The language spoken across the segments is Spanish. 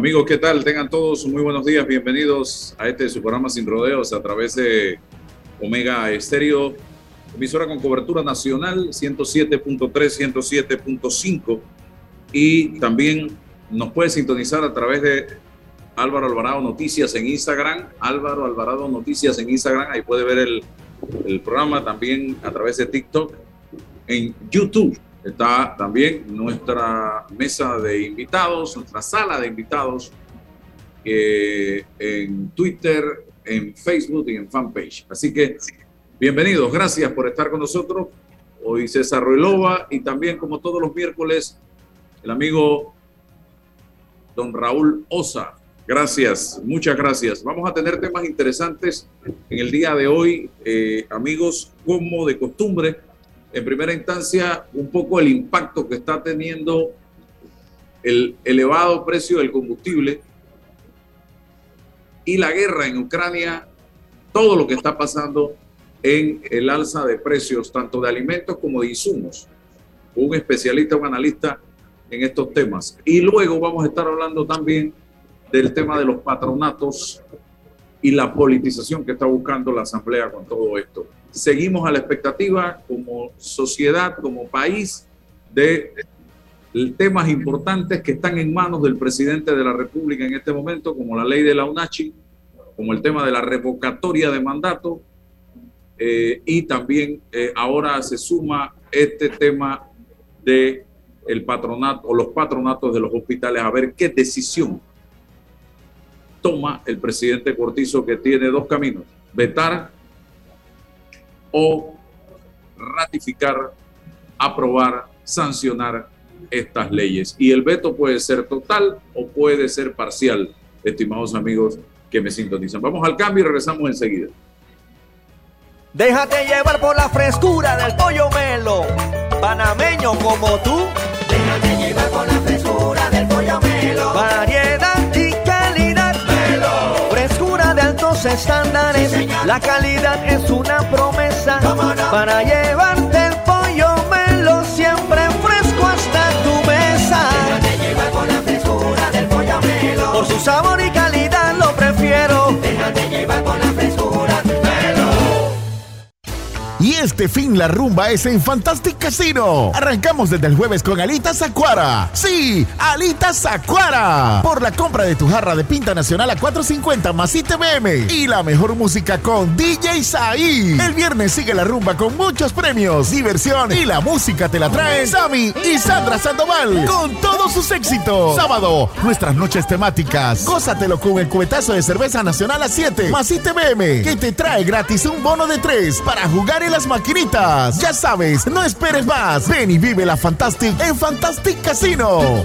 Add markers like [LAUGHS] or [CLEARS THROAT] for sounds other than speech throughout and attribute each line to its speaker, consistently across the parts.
Speaker 1: Amigos, ¿qué tal? Tengan todos muy buenos días. Bienvenidos a este su programa Sin Rodeos a través de Omega Estéreo, emisora con cobertura nacional 107.3, 107.5 y también nos puede sintonizar a través de Álvaro Alvarado Noticias en Instagram, Álvaro Alvarado Noticias en Instagram, ahí puede ver el, el programa también a través de TikTok, en YouTube está también nuestra mesa de invitados, nuestra sala de invitados en Twitter, en Facebook y en fanpage. Así que bienvenidos, gracias por estar con nosotros. Hoy César Ruilova y también como todos los miércoles el amigo don Raúl Osa. Gracias, muchas gracias. Vamos a tener temas interesantes en el día de hoy, eh, amigos, como de costumbre. En primera instancia, un poco el impacto que está teniendo el elevado precio del combustible y la guerra en Ucrania, todo lo que está pasando en el alza de precios, tanto de alimentos como de insumos. Un especialista, un analista en estos temas. Y luego vamos a estar hablando también del tema de los patronatos y la politización que está buscando la Asamblea con todo esto. Seguimos a la expectativa como sociedad, como país, de temas importantes que están en manos del presidente de la República en este momento, como la ley de la UNACHI, como el tema de la revocatoria de mandato, eh, y también eh, ahora se suma este tema de el patronato o los patronatos de los hospitales a ver qué decisión toma el presidente Cortizo que tiene dos caminos, vetar o ratificar, aprobar, sancionar estas leyes. Y el veto puede ser total o puede ser parcial, estimados amigos que me sintonizan. Vamos al cambio y regresamos enseguida.
Speaker 2: Déjate llevar por la frescura del pollo melo, panameño como tú.
Speaker 3: Déjate
Speaker 2: Altos estándares. la calidad es una promesa para llevarte el pollo melo siempre fresco hasta tu mesa.
Speaker 3: Déjate llevar por la frescura del pollo melo.
Speaker 2: Por su sabor y
Speaker 4: Y este fin la rumba es en Fantastic Casino. Arrancamos desde el jueves con Alitas Acuara. Sí, Alitas Acuara. Por la compra de tu jarra de pinta nacional a 4.50 más ITBM. Y la mejor música con DJ Saí. El viernes sigue la rumba con muchos premios, diversión y la música te la traen Sammy y Sandra Sandoval con todos sus éxitos. Sábado, nuestras noches temáticas. Gózatelo con el cubetazo de cerveza nacional a 7 más ITBM que te trae gratis un bono de 3 para jugar las maquinitas. Ya sabes, no esperes más. Ven y vive la Fantastic en Fantastic Casino.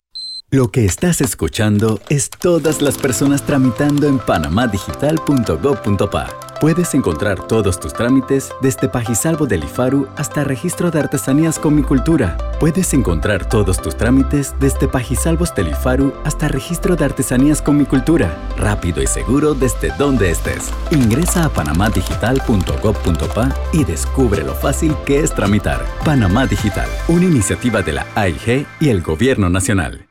Speaker 5: Lo que estás escuchando es todas las personas tramitando en panamadigital.gov.pa. Puedes encontrar todos tus trámites desde Pajisalvo del IFARU hasta registro de artesanías con mi cultura. Puedes encontrar todos tus trámites desde Pajisalvos del IFARU hasta registro de artesanías con mi cultura. Rápido y seguro desde donde estés. Ingresa a panamadigital.gov.pa y descubre lo fácil que es tramitar. Panamá Digital, una iniciativa de la AIG y el Gobierno Nacional.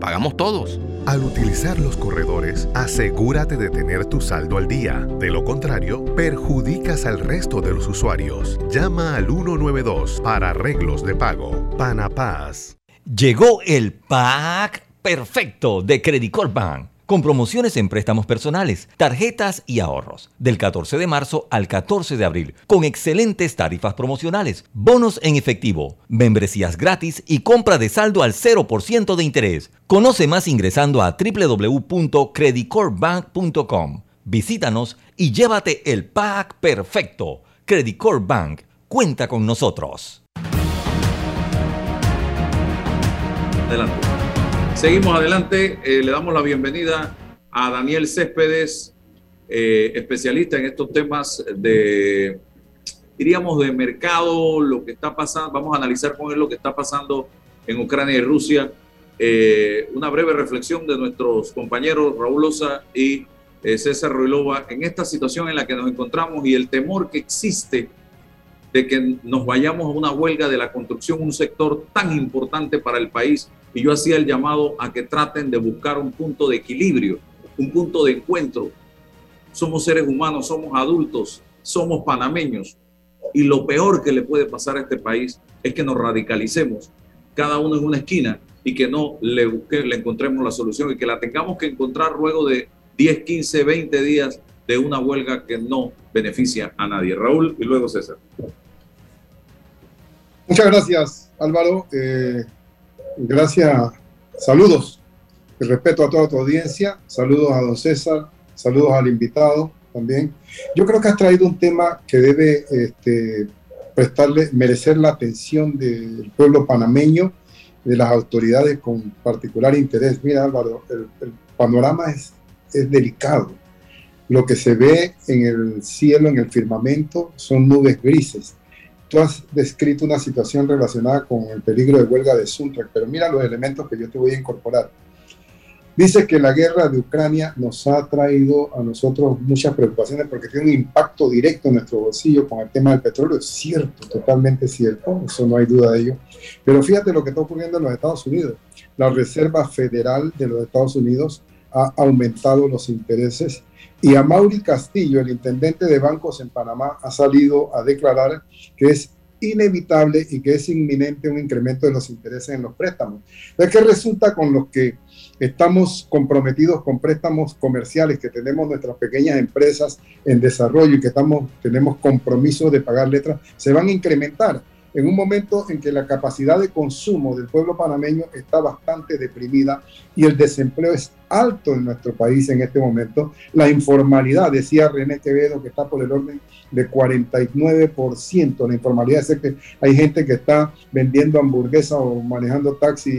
Speaker 6: pagamos todos.
Speaker 7: Al utilizar los corredores, asegúrate de tener tu saldo al día. De lo contrario, perjudicas al resto de los usuarios. Llama al 192 para arreglos de pago. Panapaz.
Speaker 8: Llegó el pack perfecto de Credit Corp Bank con promociones en préstamos personales, tarjetas y ahorros, del 14 de marzo al 14 de abril, con excelentes tarifas promocionales, bonos en efectivo, membresías gratis y compra de saldo al 0% de interés. Conoce más ingresando a www.creditcorpbank.com. Visítanos y llévate el pack perfecto. Credit Corp Bank cuenta con nosotros.
Speaker 1: Adelante. Seguimos adelante, eh, le damos la bienvenida a Daniel Céspedes, eh, especialista en estos temas de, diríamos, de mercado, lo que está pasando, vamos a analizar con él lo que está pasando en Ucrania y Rusia. Eh, una breve reflexión de nuestros compañeros Raúl Osa y César Ruilova en esta situación en la que nos encontramos y el temor que existe de que nos vayamos a una huelga de la construcción, un sector tan importante para el país y yo hacía el llamado a que traten de buscar un punto de equilibrio, un punto de encuentro. Somos seres humanos, somos adultos, somos panameños. Y lo peor que le puede pasar a este país es que nos radicalicemos, cada uno en una esquina, y que no le, encontremos la solución y que la tengamos que encontrar luego de 10, 15, 20 días de una huelga que no beneficia a nadie. Raúl y luego César.
Speaker 9: Muchas gracias, Álvaro. Eh, Gracias. Saludos. El respeto a toda tu audiencia. Saludos a don César. Saludos al invitado también. Yo creo que has traído un tema que debe este, prestarle, merecer la atención del pueblo panameño, de las autoridades con particular interés. Mira, Álvaro, el, panorama es delicado. Lo que se ve en el cielo, en el firmamento, son nubes grises tú has descrito una situación relacionada con el peligro de huelga de Suntrack, pero mira los elementos que yo te voy a incorporar. Dice que la guerra de Ucrania nos ha traído a nosotros muchas preocupaciones porque tiene un impacto directo en nuestro bolsillo con el tema del petróleo. Es cierto, totalmente cierto, eso no hay duda de ello. Pero fíjate lo que está ocurriendo en los Estados Unidos. La Reserva Federal de los Estados Unidos ha aumentado los intereses y a Mauri Castillo, el intendente de bancos en Panamá, ha salido a declarar que es inevitable y que es inminente un incremento de los intereses en los préstamos. Es que resulta con los que estamos comprometidos con préstamos comerciales, que tenemos nuestras pequeñas empresas en desarrollo y que estamos, tenemos compromiso de pagar letras, se van a incrementar en un momento en que la capacidad de consumo del pueblo panameño está bastante deprimida y el desempleo es alto en nuestro país en este momento, la informalidad, decía René Quevedo, que está por el orden de 49%, la informalidad es que hay gente que está vendiendo hamburguesas o manejando taxi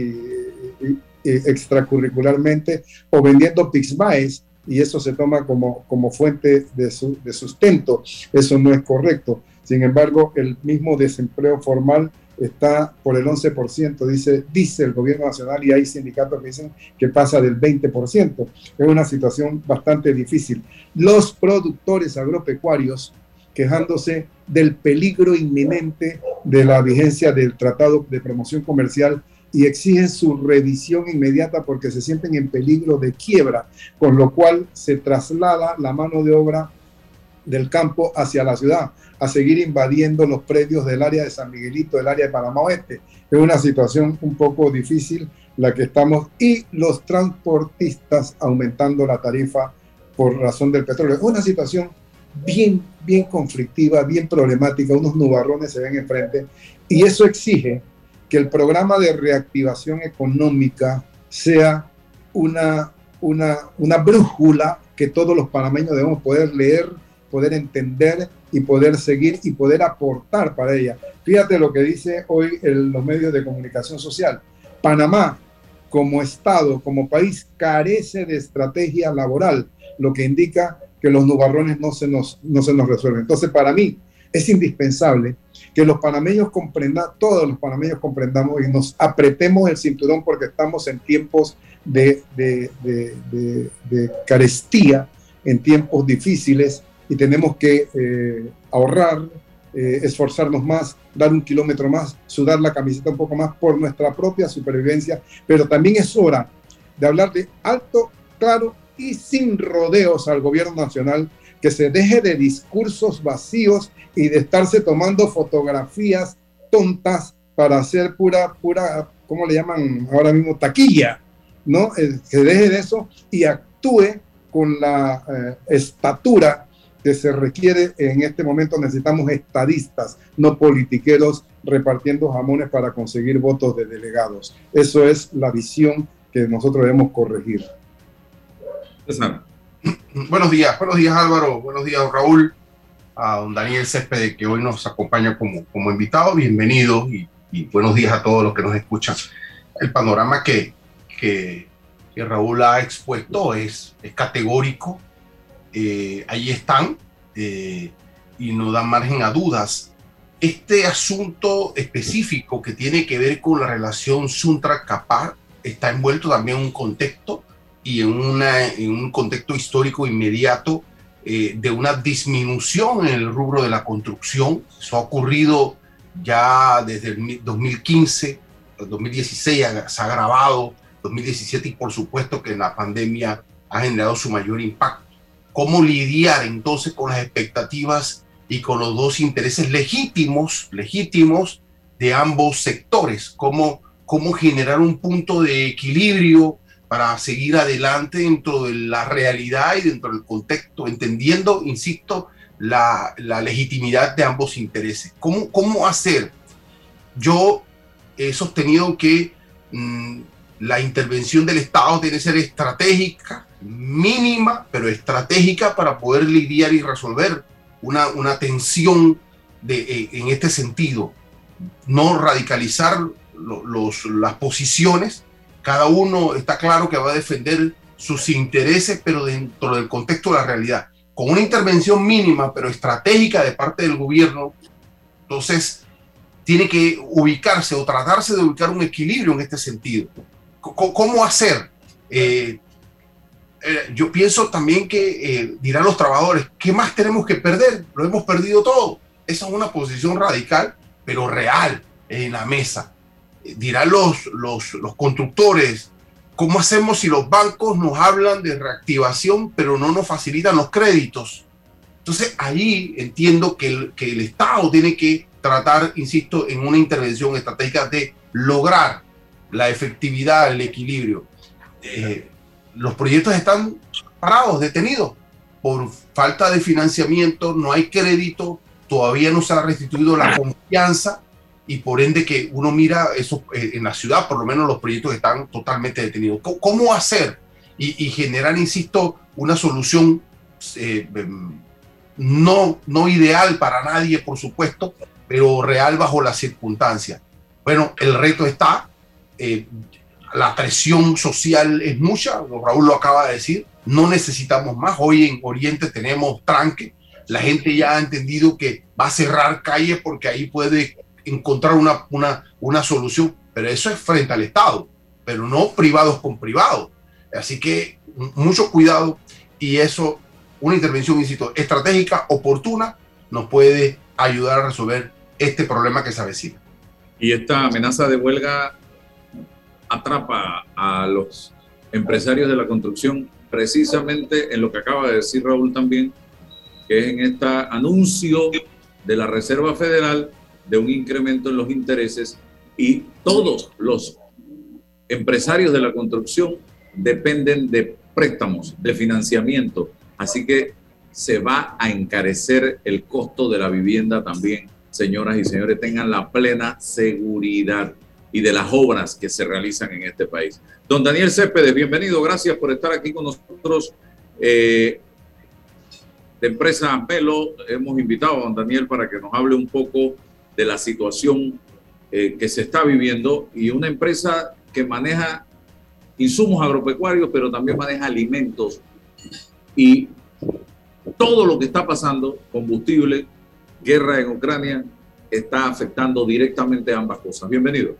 Speaker 9: eh, eh, extracurricularmente o vendiendo pixbaes y eso se toma como, como fuente de sustento. Eso no es correcto. Sin embargo, el mismo desempleo formal está por el 11%, dice, dice el gobierno nacional, y hay sindicatos que dicen que pasa del 20%. Es una situación bastante difícil. Los productores agropecuarios quejándose del peligro inminente de la vigencia del Tratado de Promoción Comercial y exigen su revisión inmediata porque se sienten en peligro de quiebra, con lo cual se traslada la mano de obra del campo hacia la ciudad, a seguir invadiendo los predios del área de San Miguelito, del área de Panamá Oeste. Es una situación un poco difícil la que estamos y los transportistas aumentando la tarifa por razón del petróleo. Es una situación bien, bien conflictiva, bien problemática, unos nubarrones se ven enfrente y eso exige que el programa de reactivación económica sea una, una, una brújula que todos los panameños debemos poder leer poder entender y poder seguir y poder aportar para ella. Fíjate lo que dice hoy en los medios de comunicación social. Panamá, como Estado, como país, carece de estrategia laboral, lo que indica que los nubarrones no se nos, no se nos resuelven. Entonces, para mí, es indispensable que los panameños comprendan, todos los panameños comprendamos y nos apretemos el cinturón porque estamos en tiempos de, de, de carestía, en tiempos difíciles, y tenemos que eh, ahorrar, eh, esforzarnos más, dar un kilómetro más, sudar la camiseta un poco más por nuestra propia supervivencia, pero también es hora de hablar de alto, claro y sin rodeos al gobierno nacional, que se deje de discursos vacíos y de estarse tomando fotografías tontas para hacer pura, pura, ¿cómo le llaman ahora mismo? Taquilla, ¿no? Eh, que deje de eso y actúe con la estatura que se requiere en este momento necesitamos estadistas, no politiqueros repartiendo jamones para conseguir votos de delegados. Eso es la visión que nosotros debemos corregir.
Speaker 10: Buenos días, buenos días Álvaro, buenos días Raúl, a don Daniel Céspedes que hoy nos acompaña como, como invitado, bienvenido y, buenos días a todos los que nos escuchan. El panorama que, que, que Raúl ha expuesto es, es categórico, eh, ahí están eh, y no dan margen a dudas. Este asunto específico que tiene que ver con la relación Suntra-Capar está envuelto también en un contexto y en, una, en un contexto histórico inmediato eh, de una disminución en el rubro de la construcción. Eso ha ocurrido ya desde el 2015, 2016 se ha agravado, 2017 y por supuesto que la pandemia ha generado su mayor impacto cómo lidiar entonces con las expectativas y con los dos intereses legítimos, legítimos de ambos sectores, cómo, cómo generar un punto de equilibrio para seguir adelante dentro de la realidad y dentro del contexto, entendiendo, insisto, la, la legitimidad de ambos intereses. ¿Cómo, ¿Cómo hacer? Yo he sostenido que mm, la intervención del Estado tiene que ser estratégica, mínima, pero estratégica para poder lidiar y resolver una, una tensión de, eh, en este sentido. No radicalizar los, las posiciones, cada uno está claro que va a defender sus intereses, pero dentro del contexto de la realidad. Con una intervención mínima, pero estratégica de parte del gobierno, entonces tiene que ubicarse o tratarse de ubicar un equilibrio en este sentido. ¿Cómo hacer? Eh, eh, yo pienso también que eh, dirán los trabajadores, ¿qué más tenemos que perder? Lo hemos perdido todo. Esa es una posición radical, pero real en la mesa. Dirán los, los, los constructores, ¿cómo hacemos si los bancos nos hablan de reactivación, pero no nos facilitan los créditos? Entonces ahí entiendo que el, que el Estado tiene que tratar, insisto, en una intervención estratégica de lograr la efectividad, el equilibrio. Eh, los proyectos están parados, detenidos, por falta de financiamiento, no hay crédito, todavía no se ha restituido la confianza y por ende que uno mira eso eh, en la ciudad, por lo menos los proyectos están totalmente detenidos. ¿Cómo, hacer y, generar, insisto, una solución eh, em, no, no ideal para nadie, por supuesto, pero real bajo las circunstancias? Bueno, el reto está, eh, la presión social es mucha, Raúl lo acaba de decir, no necesitamos más. Hoy en Oriente tenemos tranque, la gente ya ha entendido que va a cerrar calles porque ahí puede encontrar una, una, una solución, pero eso es frente al Estado, pero no privados con privados. Así que mucho cuidado y eso, una intervención, insisto, estratégica, oportuna, nos puede ayudar a resolver este problema que se avecina.
Speaker 1: Y esta amenaza de huelga atrapa a los empresarios de la construcción precisamente en lo que acaba de decir Raúl también, que es en este anuncio de la Reserva Federal de un incremento en los intereses y todos los empresarios de la construcción dependen de préstamos, de financiamiento. Así que se va a encarecer el costo de la vivienda también. Señoras y señores, tengan la plena seguridad y de las obras que se realizan en este país. Don Daniel Céspedes, bienvenido, gracias por estar aquí con nosotros. Eh, de empresa Melo, hemos invitado a don Daniel para que nos hable un poco de la situación eh, que se está viviendo y una empresa que maneja insumos agropecuarios, pero también maneja alimentos y todo lo que está pasando, combustible, guerra en Ucrania, está afectando directamente a ambas cosas. Bienvenido.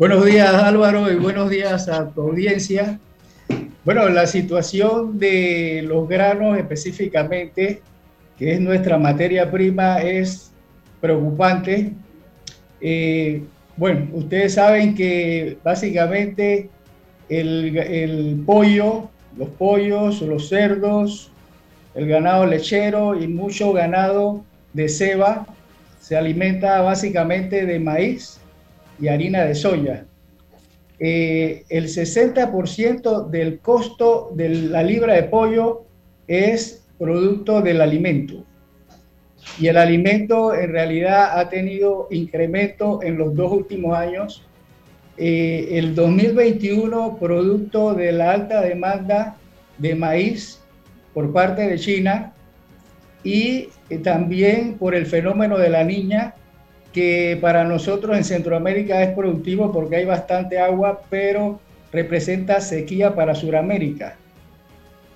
Speaker 11: Buenos días Álvaro y buenos días a tu audiencia. Bueno, la situación de los granos específicamente, que es nuestra materia prima, es preocupante. Eh, bueno, ustedes saben que básicamente el, el pollo, los pollos, los cerdos, el ganado lechero y mucho ganado de ceba se alimenta básicamente de maíz y harina de soya. Eh, el 60% del costo de la libra de pollo es producto del alimento. Y el alimento en realidad ha tenido incremento en los dos últimos años. Eh, el 2021, producto de la alta demanda de maíz por parte de China y eh, también por el fenómeno de la niña, que para nosotros en Centroamérica es productivo porque hay bastante agua, pero representa sequía para Sudamérica,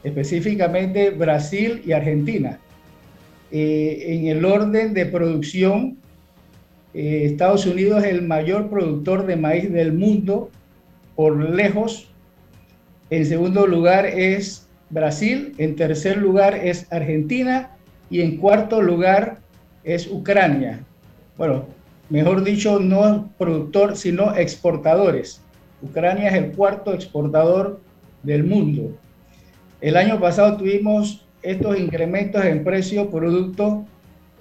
Speaker 11: específicamente Brasil y Argentina. Eh, en el orden de producción, eh, Estados Unidos es el mayor productor de maíz del mundo por lejos. En segundo lugar es Brasil, en tercer lugar es Argentina y en cuarto lugar es Ucrania bueno, mejor dicho, no productor, sino exportadores. Ucrania es el cuarto exportador del mundo. El año pasado tuvimos estos incrementos en precio producto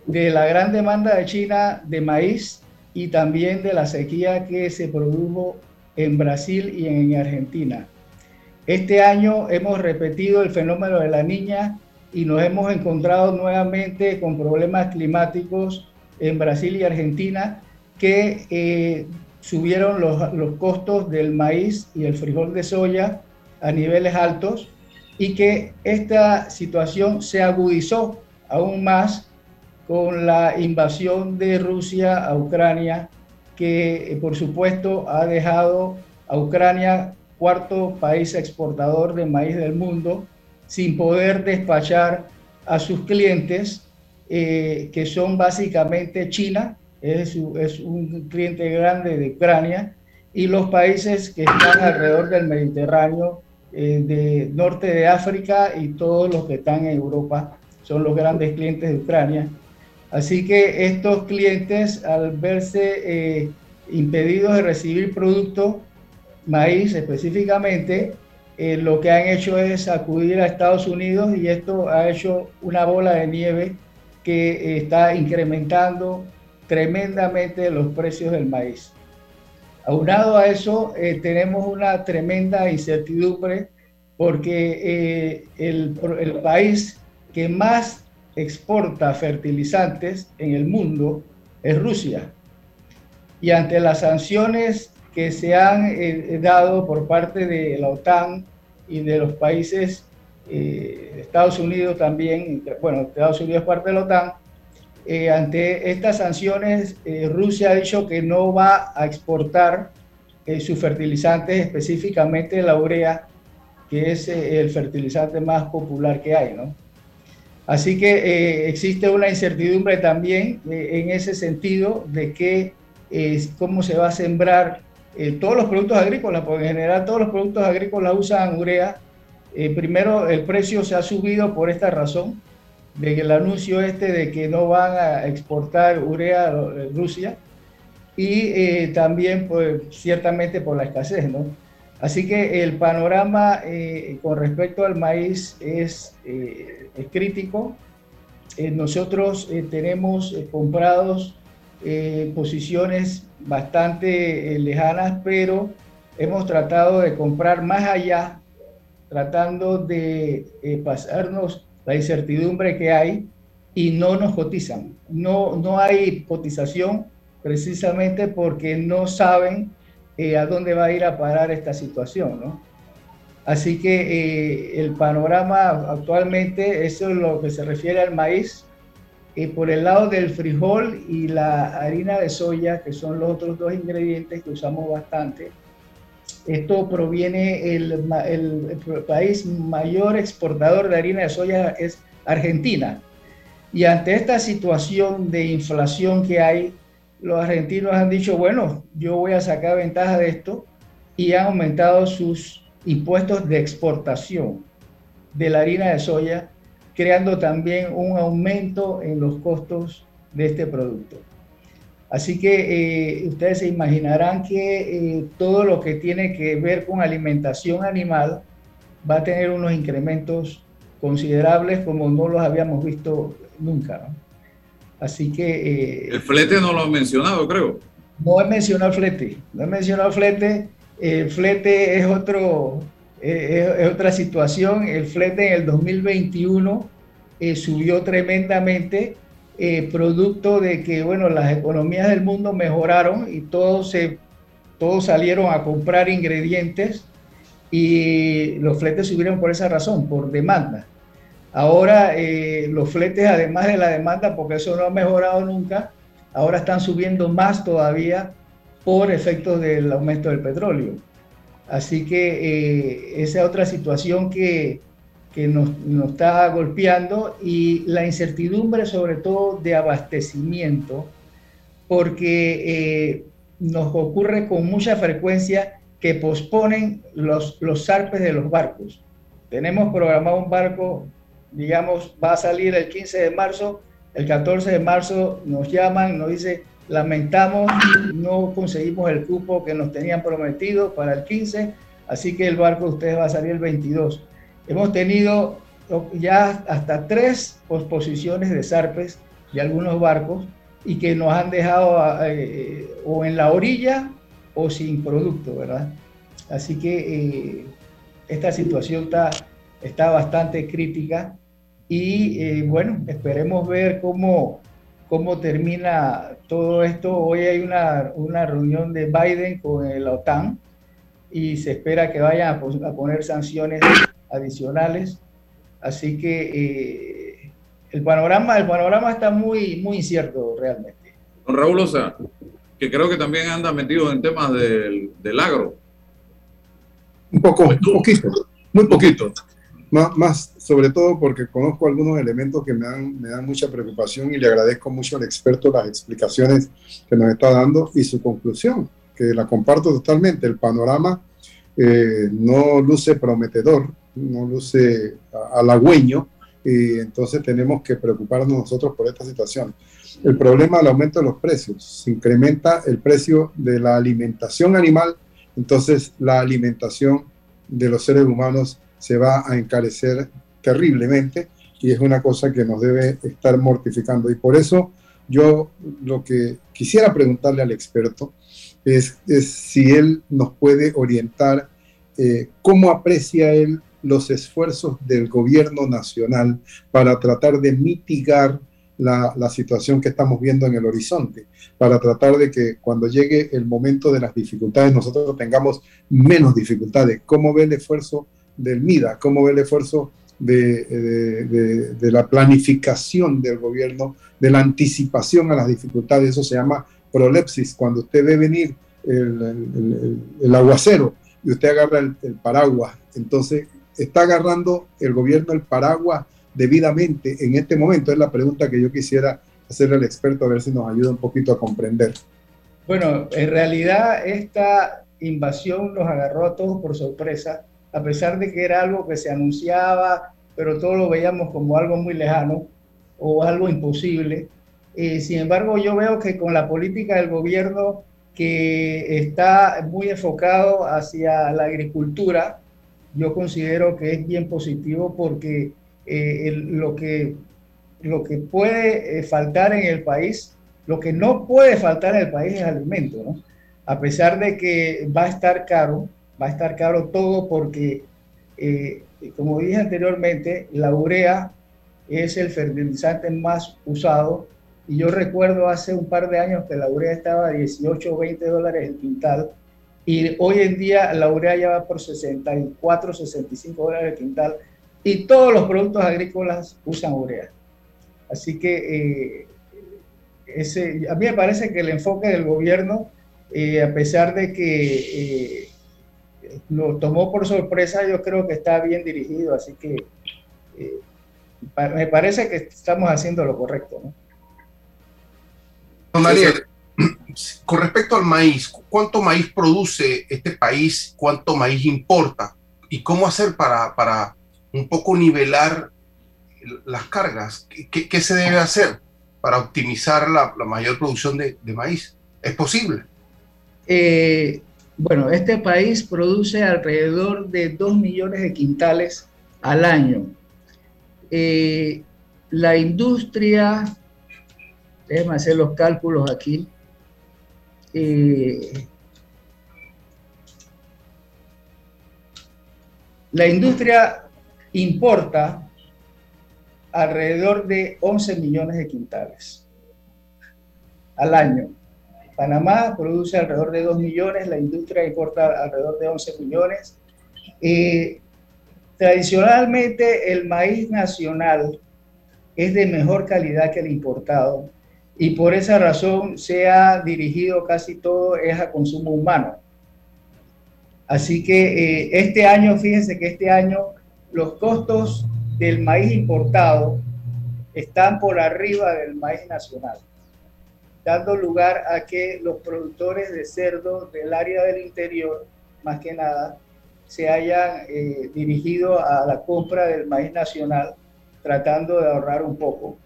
Speaker 11: de la gran demanda de China de maíz y también de la sequía que se produjo en Brasil y en Argentina. Este año hemos repetido el fenómeno de la niña y nos hemos encontrado nuevamente con problemas climáticos en Brasil y Argentina que eh, subieron los, los, costos del maíz y el frijol de soya a niveles altos y que esta situación se agudizó aún más con la invasión de Rusia a Ucrania, que eh, por supuesto ha dejado a Ucrania cuarto país exportador de maíz del mundo sin poder despachar a sus clientes eh, que son básicamente China, es, es, un cliente grande de Ucrania, y los países que están alrededor del Mediterráneo, eh, de norte de África y todos los que están en Europa son los grandes clientes de Ucrania. Así que estos clientes, al verse eh, impedidos de recibir productos, maíz específicamente, eh, lo que han hecho es acudir a Estados Unidos y esto ha hecho una bola de nieve que está incrementando tremendamente los precios del maíz. Aunado a eso, eh, tenemos una tremenda incertidumbre porque eh, el, el, país que más exporta fertilizantes en el mundo es Rusia. Y ante las sanciones que se han eh, dado por parte de la OTAN y de los países, Estados Unidos también, bueno, Estados Unidos es parte de la OTAN, eh, ante estas sanciones, eh, Rusia ha dicho que no va a exportar eh, sus fertilizantes, específicamente la urea, que es el fertilizante más popular que hay, ¿no? Así que existe una incertidumbre también en ese sentido de que cómo se va a sembrar todos los productos agrícolas, porque en general todos los productos agrícolas usan urea. Primero, el precio se ha subido por esta razón, de el anuncio este de que no van a exportar urea a Rusia y eh, también pues ciertamente por la escasez, ¿no? Así que el panorama eh, con respecto al maíz es, eh, es crítico. nosotros tenemos comprados posiciones bastante lejanas, pero hemos tratado de comprar más allá, tratando de pasarnos la incertidumbre que hay y no nos cotizan. No, no hay cotización precisamente porque no saben eh, a dónde va a ir a parar esta situación. ¿no? Así que eh, el panorama actualmente, eso es lo que se refiere al maíz, y por el lado del frijol y la harina de soya, que son los otros dos ingredientes que usamos bastante, esto proviene, el, país mayor exportador de harina de soya es Argentina. Y ante esta situación de inflación que hay, los argentinos han dicho, bueno, yo voy a sacar ventaja de esto y han aumentado sus impuestos de exportación de la harina de soya, creando también un aumento en los costos de este producto. Así que eh, ustedes se imaginarán que eh, todo lo que tiene que ver con alimentación animal va a tener unos incrementos considerables como no los habíamos visto nunca. Así que...
Speaker 1: Eh, el flete no lo he mencionado, creo.
Speaker 11: No he mencionado flete, no he mencionado flete. El flete es, otro, es otra situación. El flete en el 2021 subió tremendamente eh, producto de que, bueno, las economías del mundo mejoraron y todos, se, todos salieron a comprar ingredientes y los fletes subieron por esa razón, por demanda. Ahora eh, los fletes, además de la demanda, porque eso no ha mejorado nunca, ahora están subiendo más todavía por efectos del aumento del petróleo. Así que eh, esa es otra situación que, que nos, está golpeando y la incertidumbre sobre todo de abastecimiento, porque eh, nos ocurre con mucha frecuencia que posponen los, los zarpes de los barcos. Tenemos programado un barco, digamos, va a salir el 15 de marzo, el 14 de marzo nos llaman, nos dice, lamentamos, no conseguimos el cupo que nos tenían prometido para el 15, así que el barco ustedes va a salir el 22 Hemos tenido ya hasta tres posposiciones de zarpes de algunos barcos y que nos han dejado eh, o en la orilla o sin producto, ¿verdad? Así que eh, esta situación está, está bastante crítica y eh, bueno, esperemos ver cómo, cómo termina todo esto. Hoy hay una, una reunión de Biden con la OTAN y se espera que vayan a, a poner sanciones adicionales. Así que eh, el, panorama, el panorama está muy, muy incierto realmente.
Speaker 1: Don Raúl Osa, que creo que también anda metido en temas del, del agro.
Speaker 9: Un poco, un poquito, muy poquito. Más, más, sobre todo porque conozco algunos elementos que me dan, me dan mucha preocupación y le agradezco mucho al experto las explicaciones que nos está dando y su conclusión, que la comparto totalmente. El panorama eh, no luce prometedor, no luce halagüeño, y entonces tenemos que preocuparnos nosotros por esta situación. El problema del aumento de los precios, se incrementa el precio de la alimentación animal, entonces la alimentación de los seres humanos se va a encarecer terriblemente y es una cosa que nos debe estar mortificando. Y por eso yo lo que quisiera preguntarle al experto es, si él nos puede orientar eh, cómo aprecia él los esfuerzos del gobierno nacional para tratar de mitigar la, situación que estamos viendo en el horizonte, para tratar de que cuando llegue el momento de las dificultades nosotros tengamos menos dificultades. ¿Cómo ve el esfuerzo del MIDA? ¿Cómo ve el esfuerzo de, de, la planificación del gobierno, de la anticipación a las dificultades? Eso se llama prolepsis, cuando usted ve venir el, el, aguacero y usted agarra el, paraguas, entonces está agarrando el gobierno el paraguas debidamente en este momento? Es la pregunta que yo quisiera hacerle al experto a ver si nos ayuda un poquito a comprender.
Speaker 11: Bueno, en realidad esta invasión nos agarró a todos por sorpresa, a pesar de que era algo que se anunciaba, pero todos lo veíamos como algo muy lejano o algo imposible. Eh, sin embargo, yo veo que con la política del gobierno que está muy enfocado hacia la agricultura, yo considero que es bien positivo porque eh, lo, que, lo que puede eh, faltar en el país, lo que no puede faltar en el país es alimento, ¿no? A pesar de que va a estar caro, va a estar caro todo porque, eh, como dije anteriormente, la urea es el fertilizante más usado y yo recuerdo hace un par de años que la urea estaba a 18 o 20 dólares el quintal y hoy en día la urea ya va por 64, 65 dólares el quintal y todos los productos agrícolas usan urea. Así que eh, ese, a mí me parece que el enfoque del gobierno, eh, a pesar de que eh, lo tomó por sorpresa, yo creo que está bien dirigido, así que me parece que estamos haciendo lo correcto. ¿no?
Speaker 10: Don con respecto al maíz, ¿cuánto maíz produce este país? ¿Cuánto maíz importa? ¿Y cómo hacer para, para un poco nivelar las cargas? ¿Qué, qué se debe hacer para optimizar la, la mayor producción de, de, maíz? ¿Es posible?
Speaker 11: Eh, bueno, este país produce alrededor de 2 millones de quintales al año. Eh, la industria Déjenme hacer los cálculos aquí. Eh, la industria importa alrededor de 11 millones de quintales al año. Panamá produce alrededor de 2 millones, la industria importa alrededor de 11 millones. Eh, tradicionalmente el maíz nacional es de mejor calidad que el importado y por esa razón se ha dirigido casi todo es a consumo humano. Así que eh, este año, fíjense que este año los costos del maíz importado están por arriba del maíz nacional, dando lugar a que los productores de cerdo del área del interior, más que nada, se hayan eh, dirigido a la compra del maíz nacional, tratando de ahorrar un poco.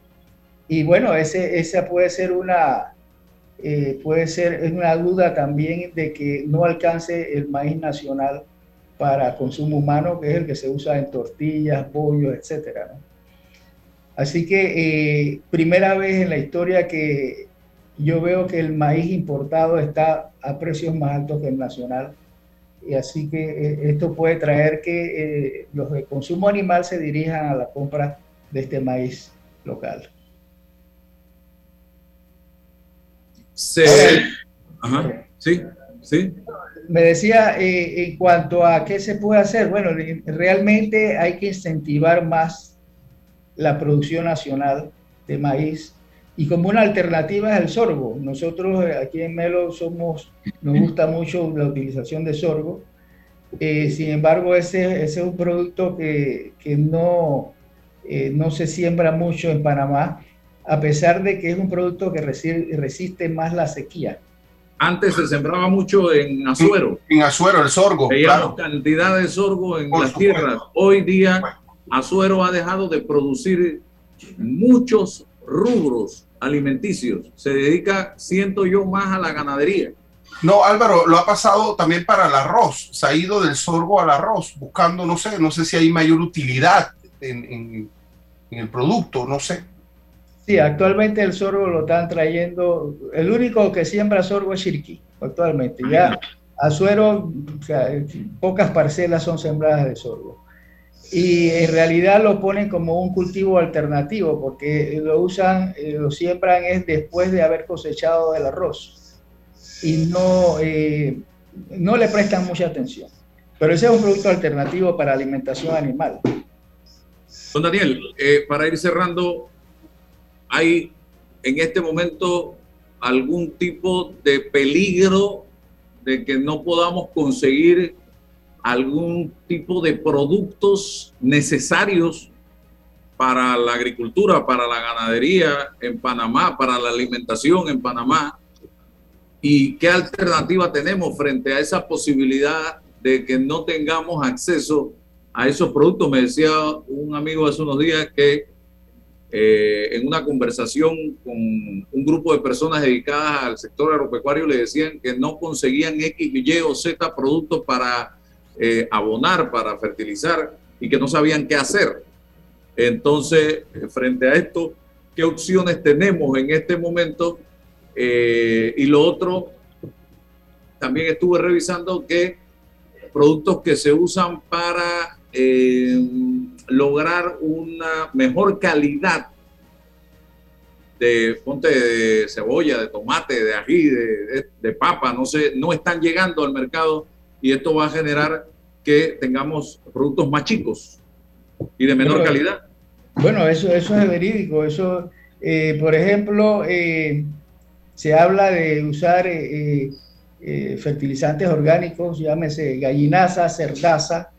Speaker 11: Y bueno, esa puede ser una, eh, una duda también de que no alcance el maíz nacional para consumo humano, que es el que se usa en tortillas, pollo, etc. Así que eh, primera vez en la historia que yo veo que el maíz importado está a precios más altos que el nacional. Y así que eh, esto puede traer que los de consumo animal se dirijan a la compra de este maíz local.
Speaker 1: Sí. Sí, sí.
Speaker 11: Me decía eh, en cuanto a qué se puede hacer. Bueno, realmente hay que incentivar más la producción nacional de maíz y como una alternativa es el sorgo. Nosotros eh, aquí en Melo somos, nos gusta mucho la utilización de sorgo. Eh, sin embargo, ese, ese, es un producto que, que no, no se siembra mucho en Panamá a pesar de que es un producto que resiste más la sequía.
Speaker 1: Antes se sembraba mucho en Azuero.
Speaker 10: En Azuero, el sorgo.
Speaker 1: Veíamos cantidad de sorgo en las tierras. Hoy día Azuero ha dejado de producir muchos rubros alimenticios. Se dedica, siento yo, más a la ganadería.
Speaker 10: No, Álvaro, lo ha pasado también para el arroz. Se ha ido del sorgo al arroz, buscando, no sé, no sé si hay mayor utilidad en, el producto, no sé.
Speaker 11: Sí, actualmente el sorgo lo están trayendo. El único que siembra sorgo es Chiriquí, actualmente. Ya Azuero, o pocas parcelas son sembradas de sorgo y en realidad lo ponen como un cultivo alternativo porque lo usan, eh, lo siembran es después de haber cosechado el arroz y no, eh, no le prestan mucha atención. Pero ese es un producto alternativo para alimentación animal.
Speaker 1: Don Daniel, eh, para ir cerrando, ¿hay en este momento algún tipo de peligro de que no podamos conseguir algún tipo de productos necesarios para la agricultura, para la ganadería en Panamá, para la alimentación en Panamá. ¿Y qué alternativa tenemos frente a esa posibilidad de que no tengamos acceso a esos productos? Me decía un amigo hace unos días que eh, en una conversación con un grupo de personas dedicadas al sector agropecuario le decían que no conseguían X, Y o Z productos para eh, abonar, para fertilizar y que no sabían qué hacer. Entonces, frente a esto, ¿qué opciones tenemos en este momento? Eh, y lo otro, también estuve revisando que productos que se usan para eh, lograr una mejor calidad de ponte de cebolla, de tomate, de ají, de, de, papa, no sé, no están llegando al mercado y esto va a generar que tengamos productos más chicos y de menor calidad.
Speaker 11: Bueno, eso, eso es verídico. Eso, eh, por ejemplo, eh, se habla de usar eh, fertilizantes orgánicos, llámese gallinaza, cerdaza,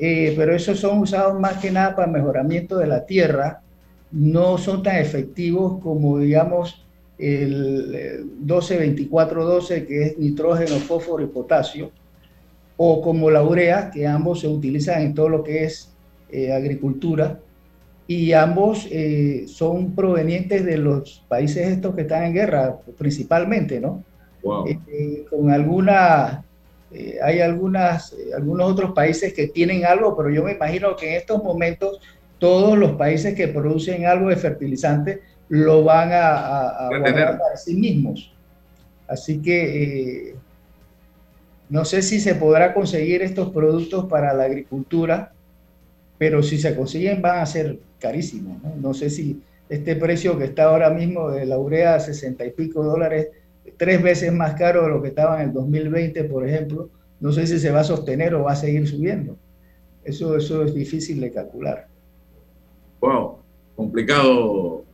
Speaker 11: pero esos son usados más que nada para mejoramiento de la tierra. No son tan efectivos como, digamos, el 12-24-12, que es nitrógeno, fósforo y potasio o como la urea, que ambos se utilizan en todo lo que es eh, agricultura, y ambos eh, son provenientes de los países estos que están en guerra, principalmente, ¿no? Eh, con alguna, hay algunas, algunos otros países que tienen algo, pero yo me imagino que en estos momentos todos los países que producen algo de fertilizante lo van a, a, a guardar para sí mismos. Así que no sé si se podrá conseguir estos productos para la agricultura, pero si se consiguen van a ser carísimos. No, sé si este precio que está ahora mismo de la urea, 60 y pico dólares, tres veces más caro de lo que estaba en el 2020, por ejemplo, no sé si se va a sostener o va a seguir subiendo. Eso, eso es difícil de calcular.
Speaker 1: Wow, complicado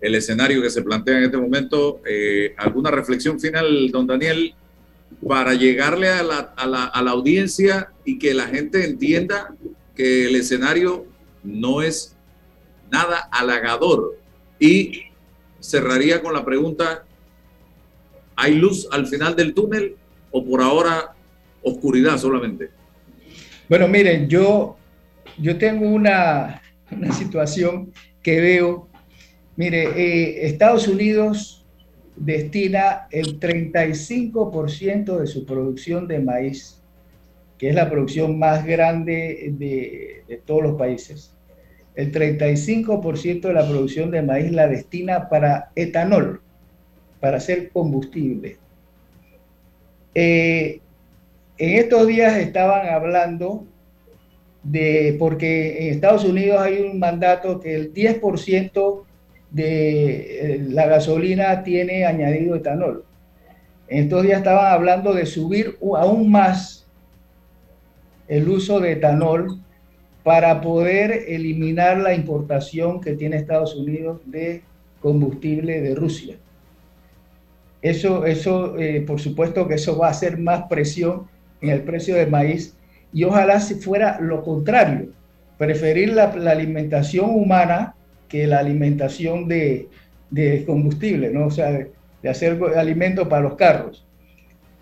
Speaker 1: el escenario que se plantea en este momento. Eh, ¿Alguna reflexión final, don Daniel, para llegarle a la, a, la, a la, audiencia y que la gente entienda que el escenario no es nada halagador. Y cerraría con la pregunta, ¿hay luz al final del túnel o por ahora oscuridad solamente?
Speaker 11: Bueno, miren, yo, yo tengo una, una situación que veo. Mire, eh, Estados Unidos destina el 35% de su producción de maíz, que es la producción más grande de, todos los países. El 35% de la producción de maíz la destina para etanol, para hacer combustible. Eh, en estos días estaban hablando de, porque en Estados Unidos hay un mandato que el 10% de eh, la gasolina tiene añadido etanol. En estos días estaban hablando de subir aún más el uso de etanol para poder eliminar la importación que tiene Estados Unidos de combustible de Rusia. Eso, eso eh, por supuesto que eso va a hacer más presión en el precio del maíz y ojalá si fuera lo contrario, preferir la, la alimentación humana que la alimentación de, de combustible, ¿no? O sea, de, de hacer alimentos para los carros.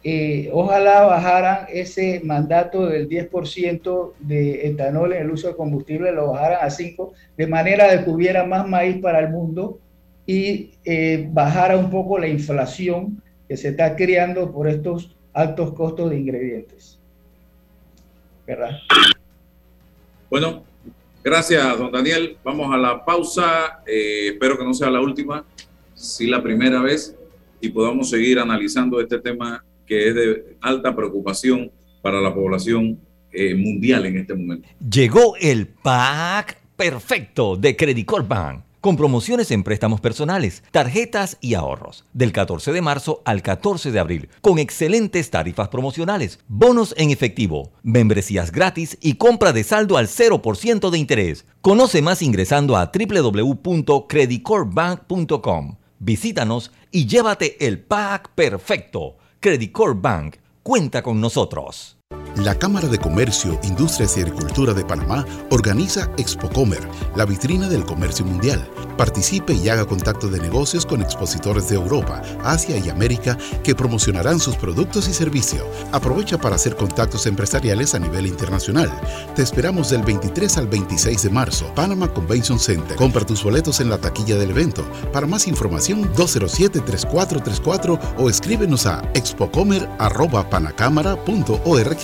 Speaker 11: Eh, ojalá bajaran ese mandato del 10% de etanol en el uso de combustible, lo bajaran a 5%, de manera de que hubiera más maíz para el mundo y eh, bajara un poco la inflación que se está creando por estos altos costos de ingredientes. ¿Verdad?
Speaker 1: Bueno, gracias, don Daniel. Vamos a la pausa. Eh, espero que no sea la última, sí la primera vez, y podamos seguir analizando este tema que es de alta preocupación para la población eh, mundial en este momento.
Speaker 8: Llegó el pack perfecto de Credit Bank con promociones en préstamos personales, tarjetas y ahorros, del 14 de marzo al 14 de abril, con excelentes tarifas promocionales, bonos en efectivo, membresías gratis y compra de saldo al 0% de interés. Conoce más ingresando a www.creditcorpbank.com. Visítanos y llévate el pack perfecto. Credit Bank cuenta con nosotros.
Speaker 12: La Cámara de Comercio, Industrias y Agricultura de Panamá organiza ExpoComer, la vitrina del comercio mundial. Participe y haga contacto de negocios con expositores de Europa, Asia y América que promocionarán sus productos y servicios. Aprovecha para hacer contactos empresariales a nivel internacional. Te esperamos del 23 al 26 de marzo, Panama Convention Center. Compra tus boletos en la taquilla del evento. Para más información, 207-3434 o escríbenos a expocomer.panacámara.org.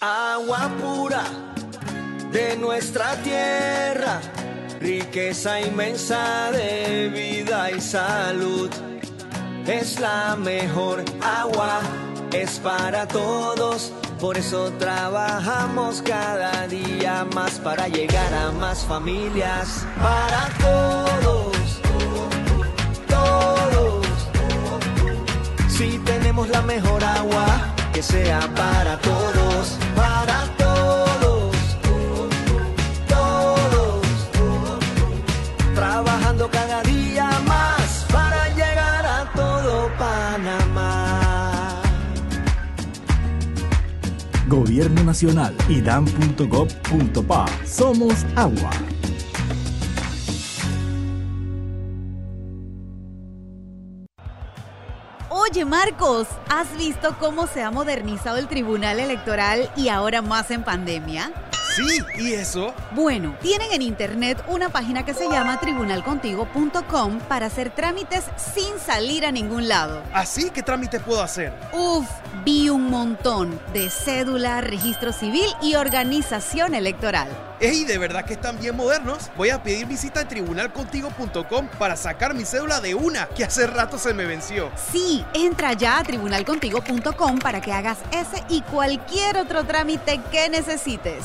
Speaker 2: Agua pura de nuestra tierra, riqueza inmensa de vida y salud. Es la mejor agua, es para todos, por eso trabajamos cada día más para llegar a más familias, para todos, todos. Si tenemos la mejor agua, que sea para todos,
Speaker 13: Gobierno Nacional, idam.gov.pa. Somos agua.
Speaker 14: Oye Marcos, ¿has visto cómo se ha modernizado el Tribunal Electoral y ahora más en pandemia?
Speaker 15: Sí, ¿y eso?
Speaker 14: Bueno, tienen en internet una página que se llama tribunalcontigo.com para hacer trámites sin salir a ningún lado.
Speaker 15: ¿Así? ¿Qué trámites puedo hacer?
Speaker 14: Uf, vi un montón de cédula, registro civil y organización electoral.
Speaker 15: ¡Ey, de verdad que están bien modernos! Voy a pedir visita en tribunalcontigo.com para sacar mi cédula de una que hace rato se me venció.
Speaker 14: Sí, entra ya a tribunalcontigo.com para que hagas ese y cualquier otro trámite que necesites.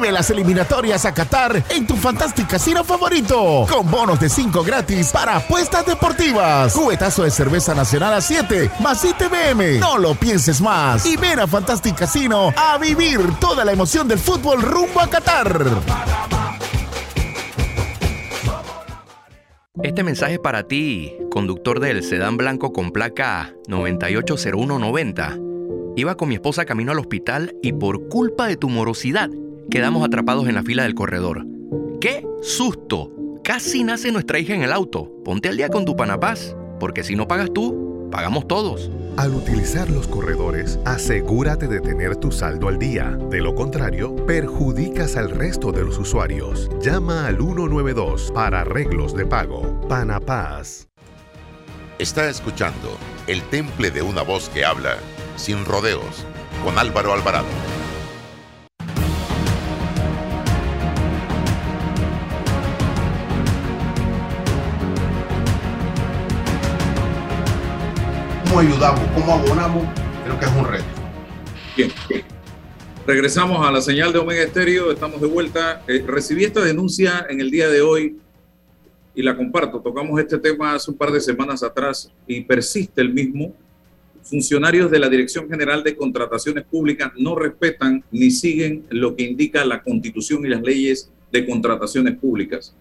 Speaker 4: Vive las eliminatorias a Qatar en tu Fantastic Casino favorito. Con bonos de 5 gratis para apuestas deportivas. Cubetazo de cerveza nacional a 7 más ITBM. No lo pienses más. Y ven a Fantastic Casino a vivir toda la emoción del fútbol rumbo a Qatar.
Speaker 6: Este mensaje es para ti, conductor del sedán blanco con placa 980190. Iba con mi esposa camino al hospital y por culpa de tu morosidad quedamos atrapados en la fila del corredor. ¡Qué susto! Casi nace nuestra hija en el auto. Ponte al día con tu Panapaz, porque si no pagas tú, pagamos todos.
Speaker 7: Al utilizar los corredores, asegúrate de tener tu saldo al día. De lo contrario, perjudicas al resto de los usuarios. Llama al 192 para arreglos de pago. Panapaz.
Speaker 16: Está escuchando El Temple de una voz que habla, sin rodeos, con Álvaro Alvarado.
Speaker 10: ¿Cómo ayudamos? ¿Cómo abonamos? Creo que es un reto.
Speaker 1: Bien. Regresamos a la señal de Omega Estéreo, estamos de vuelta. Eh, recibí esta denuncia en el día de hoy y la comparto. Tocamos este tema hace un par de semanas atrás y persiste el mismo. Funcionarios de la Dirección General de Contrataciones Públicas no respetan ni siguen lo que indica la Constitución y las leyes de contrataciones públicas.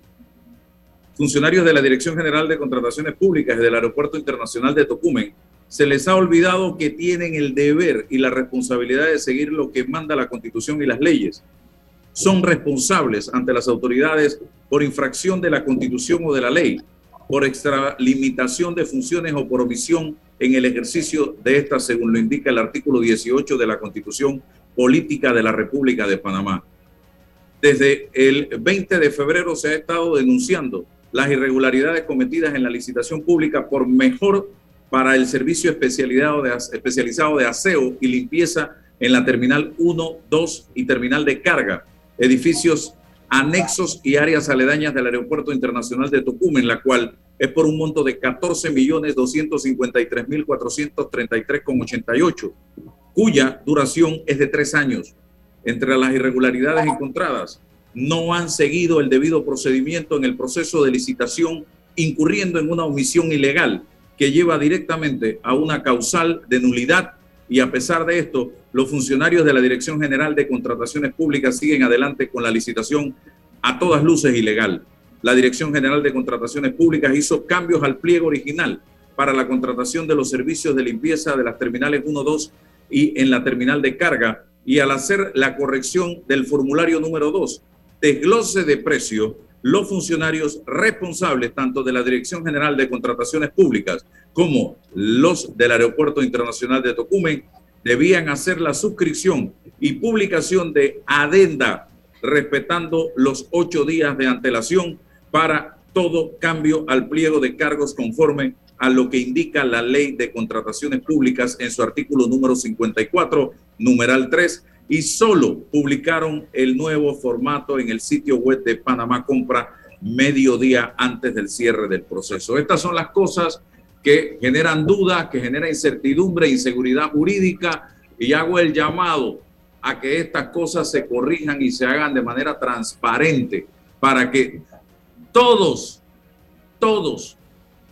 Speaker 1: Funcionarios de la Dirección General de Contrataciones Públicas del Aeropuerto Internacional de Tocumen se les ha olvidado que tienen el deber y la responsabilidad de seguir lo que manda la Constitución y las leyes. Son responsables ante las autoridades por infracción de la Constitución o de la ley, por extralimitación de funciones o por omisión en el ejercicio de estas, según lo indica el artículo 18 de la Constitución Política de la República de Panamá. Desde el 20 de febrero se ha estado denunciando las irregularidades cometidas en la licitación pública por mejor para el servicio especializado de, aseo y limpieza en la Terminal 1, 2 y Terminal de Carga, edificios anexos y áreas aledañas del Aeropuerto Internacional de Tocumen, la cual es por un monto de 14.253.433,88, cuya duración es de tres años. Entre las irregularidades encontradas, no han seguido el debido procedimiento en el proceso de licitación, incurriendo en una omisión ilegal que lleva directamente a una causal de nulidad y a pesar de esto, los funcionarios de la Dirección General de Contrataciones Públicas siguen adelante con la licitación a todas luces ilegal. La Dirección General de Contrataciones Públicas hizo cambios al pliego original para la contratación de los servicios de limpieza de las terminales 1, 2 y en la terminal de carga y al hacer la corrección del formulario número 2, desglose de precio los funcionarios responsables tanto de la Dirección General de Contrataciones Públicas como los del Aeropuerto Internacional de Tocumen debían hacer la suscripción y publicación de adenda respetando los ocho días de antelación para todo cambio al pliego de cargos conforme a lo que indica la ley de contrataciones públicas en su artículo número 54, numeral 3, y solo publicaron el nuevo formato en el sitio web de Panamá Compra medio día antes del cierre del proceso. Estas son las cosas que generan dudas, que generan incertidumbre, inseguridad jurídica y hago el llamado a que estas cosas se corrijan y se hagan de manera transparente para que todos, todos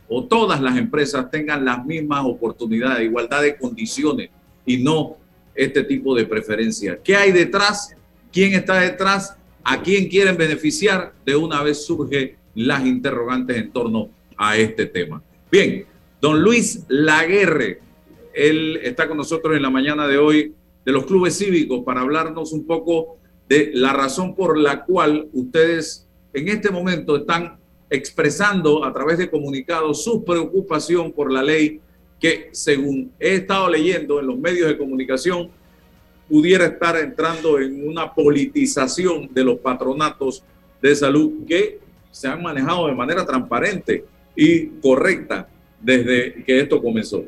Speaker 1: o todas las empresas tengan las mismas oportunidades, igualdad de condiciones y no este tipo de preferencia. ¿Qué hay detrás? ¿Quién está detrás? ¿A quién quieren beneficiar? De una vez surgen las interrogantes en torno a este tema. Bien, don Luis Laguerre, él está con nosotros en la mañana de hoy de los clubes cívicos para hablarnos un poco de la razón por la cual ustedes en este momento están expresando a través de comunicados su preocupación por la ley que, según he estado leyendo en los medios de comunicación, pudiera estar entrando en una politización de los patronatos de salud que se han manejado de manera transparente y correcta desde que esto comenzó.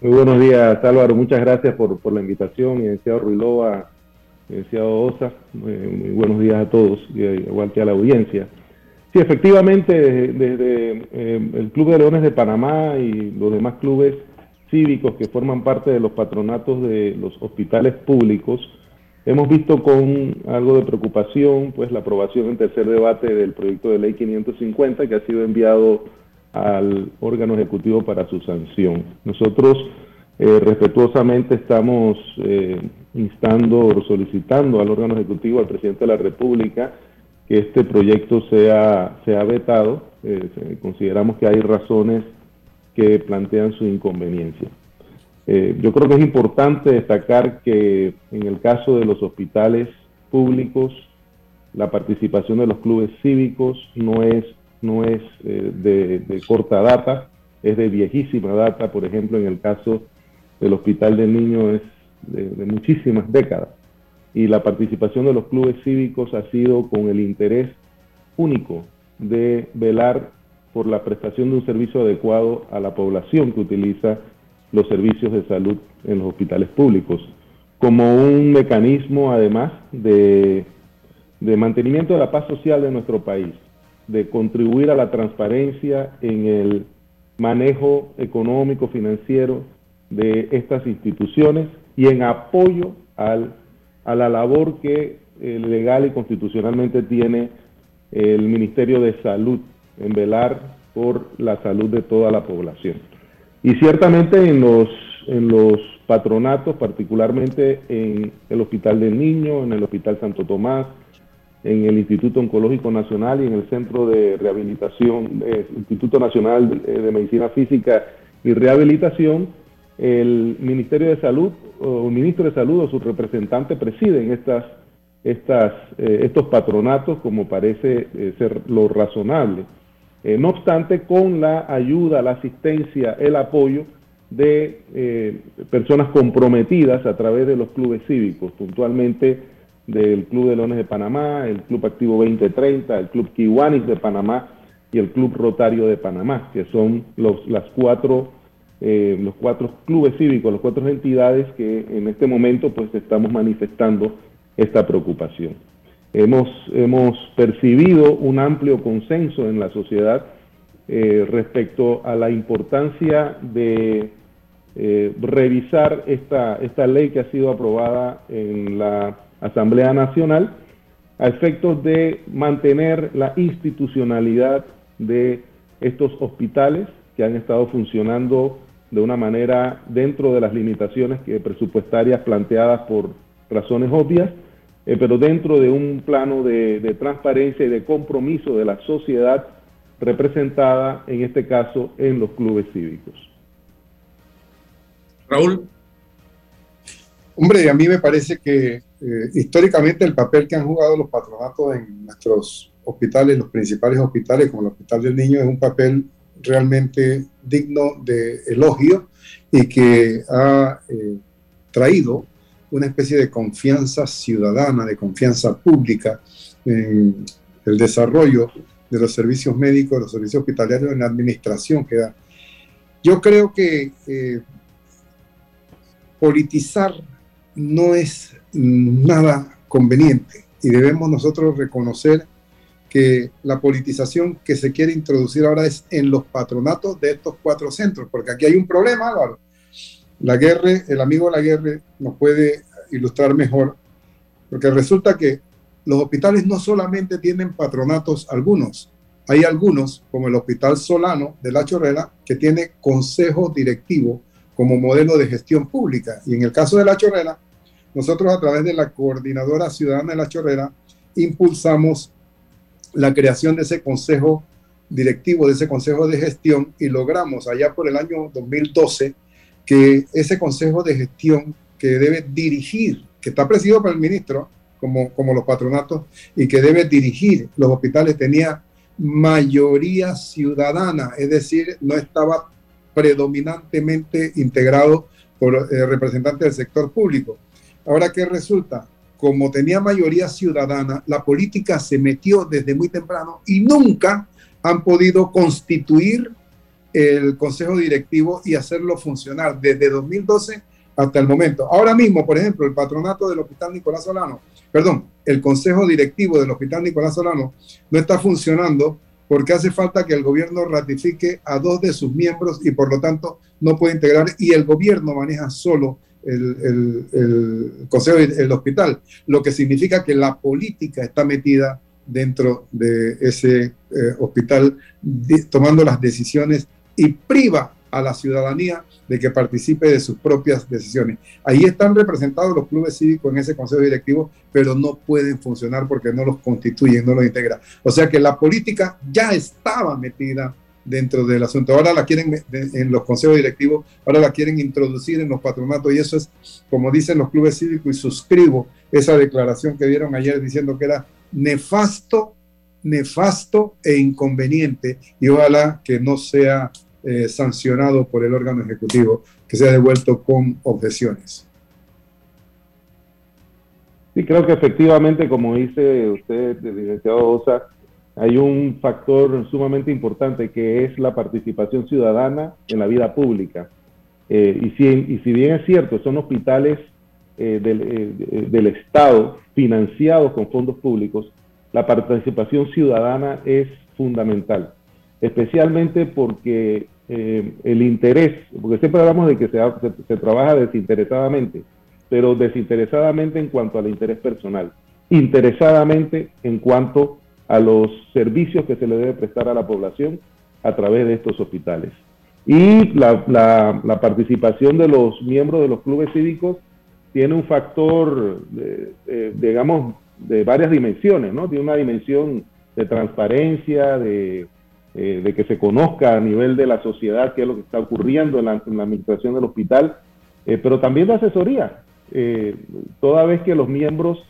Speaker 17: Muy buenos días, Álvaro. Muchas gracias por, la invitación, licenciado Ruilova, licenciado Osa. Muy, muy, buenos días a todos, igual que a la audiencia. Sí, efectivamente, desde, eh, el Club de Leones de Panamá y los demás clubes cívicos que forman parte de los patronatos de los hospitales públicos, hemos visto con algo de preocupación pues la aprobación en tercer debate del proyecto de ley 550 que ha sido enviado al órgano ejecutivo para su sanción. Nosotros eh, respetuosamente estamos eh, instando o solicitando al órgano ejecutivo, al presidente de la República, que este proyecto sea, sea vetado. Eh, consideramos que hay razones que plantean su inconveniencia. Eh, yo creo que es importante destacar que en el caso de los hospitales públicos, la participación de los clubes cívicos no es, no es eh, de, corta data, es de viejísima data. Por ejemplo, en el caso del Hospital del Niño es de muchísimas décadas y la participación de los clubes cívicos ha sido con el interés único de velar por la prestación de un servicio adecuado a la población que utiliza los servicios de salud en los hospitales públicos, como un mecanismo además de, de mantenimiento de la paz social de nuestro país, de contribuir a la transparencia en el manejo económico, financiero de estas instituciones y en apoyo al a la labor que eh, legal y constitucionalmente tiene el Ministerio de Salud en velar por la salud de toda la población. Y ciertamente en los, en los patronatos, particularmente en el Hospital del Niño, en el Hospital Santo Tomás, en el Instituto Oncológico Nacional y en el Centro de Rehabilitación, eh, Instituto Nacional de Medicina Física y Rehabilitación, el Ministerio de Salud o el ministro de Salud o su representante presiden estas, estas, eh, estos patronatos como parece eh, ser lo razonable. Eh, no obstante, con la ayuda, la asistencia, el apoyo de personas comprometidas a través de los clubes cívicos, puntualmente del Club de Leones de Panamá, el Club Activo 2030, el Club Kiwanis de Panamá y el Club Rotario de Panamá, que son los, las cuatro eh, los cuatro clubes cívicos, las cuatro entidades que en este momento pues estamos manifestando esta preocupación. Hemos, hemos percibido un amplio consenso en la sociedad eh, respecto a la importancia de eh, revisar esta, esta ley que ha sido aprobada en la Asamblea Nacional a efectos de mantener la institucionalidad de estos hospitales que han estado funcionando de una manera dentro de las limitaciones que, presupuestarias planteadas por razones obvias, eh, pero dentro de un plano de, transparencia y de compromiso de la sociedad representada, en este caso, en los clubes cívicos.
Speaker 1: Raúl.
Speaker 9: Hombre, a mí me parece que eh, históricamente el papel que han jugado los patronatos en nuestros hospitales, los principales hospitales, como el Hospital del Niño, es un papel realmente digno de elogio y que ha eh, traído una especie de confianza ciudadana, de confianza pública en el desarrollo de los servicios médicos, los servicios hospitalarios en la administración que da. Yo creo que eh, politizar no es nada conveniente y debemos nosotros reconocer que la politización que se quiere introducir ahora es en los patronatos de estos cuatro centros, porque aquí hay un problema, Álvaro. La guerra, el amigo de la guerra nos puede ilustrar mejor, porque resulta que los hospitales no solamente tienen patronatos algunos, hay algunos, como el Hospital Solano de La Chorrera, que tiene consejo directivo como modelo de gestión pública. Y en el caso de La Chorrera, nosotros a través de la Coordinadora Ciudadana de La Chorrera impulsamos la creación de ese consejo directivo, de ese consejo de gestión, y logramos allá por el año 2012 que ese consejo de gestión que debe dirigir, que está presidido por el ministro, como, como los patronatos, y que debe dirigir los hospitales, tenía mayoría ciudadana, es decir, no estaba predominantemente integrado por eh, representantes del sector público. Ahora, ¿qué resulta? Como tenía mayoría ciudadana, la política se metió desde muy temprano y nunca han podido constituir el consejo directivo y hacerlo funcionar desde 2012 hasta el momento. Ahora mismo, por ejemplo, el patronato del Hospital Nicolás Solano, perdón, el consejo directivo del Hospital Nicolás Solano no está funcionando porque hace falta que el gobierno ratifique a dos de sus miembros y por lo tanto no puede integrar y el gobierno maneja solo el, consejo del hospital, lo que significa que la política está metida dentro de ese eh, hospital tomando las decisiones y priva a la ciudadanía de que participe de sus propias decisiones. Ahí están representados los clubes cívicos en ese consejo directivo, pero no pueden funcionar porque no los constituyen, no los integra. O sea que la política ya estaba metida dentro del asunto. Ahora la quieren en los consejos directivos, ahora la quieren introducir en los patronatos y eso es, como dicen los clubes cívicos, y suscribo esa declaración que dieron ayer diciendo que era nefasto, nefasto e inconveniente y ojalá que no sea eh, sancionado por el órgano ejecutivo, que sea devuelto con objeciones.
Speaker 17: Sí, creo que efectivamente, como dice usted, licenciado Osa, hay un factor sumamente importante que es la participación ciudadana en la vida pública. Eh, y, si, bien es cierto, son hospitales eh, del, del, Estado financiados con fondos públicos, la participación ciudadana es fundamental, especialmente porque eh, el interés, porque siempre hablamos de que se, se, trabaja desinteresadamente, pero desinteresadamente en cuanto al interés personal, interesadamente en cuanto a los servicios que se le debe prestar a la población a través de estos hospitales. Y la, participación de los miembros de los clubes cívicos tiene un factor, digamos, de varias dimensiones, ¿no? Tiene una dimensión de transparencia, de, eh, de que se conozca a nivel de la sociedad qué es lo que está ocurriendo en la, administración del hospital, eh, pero también de asesoría, eh, toda vez que los miembros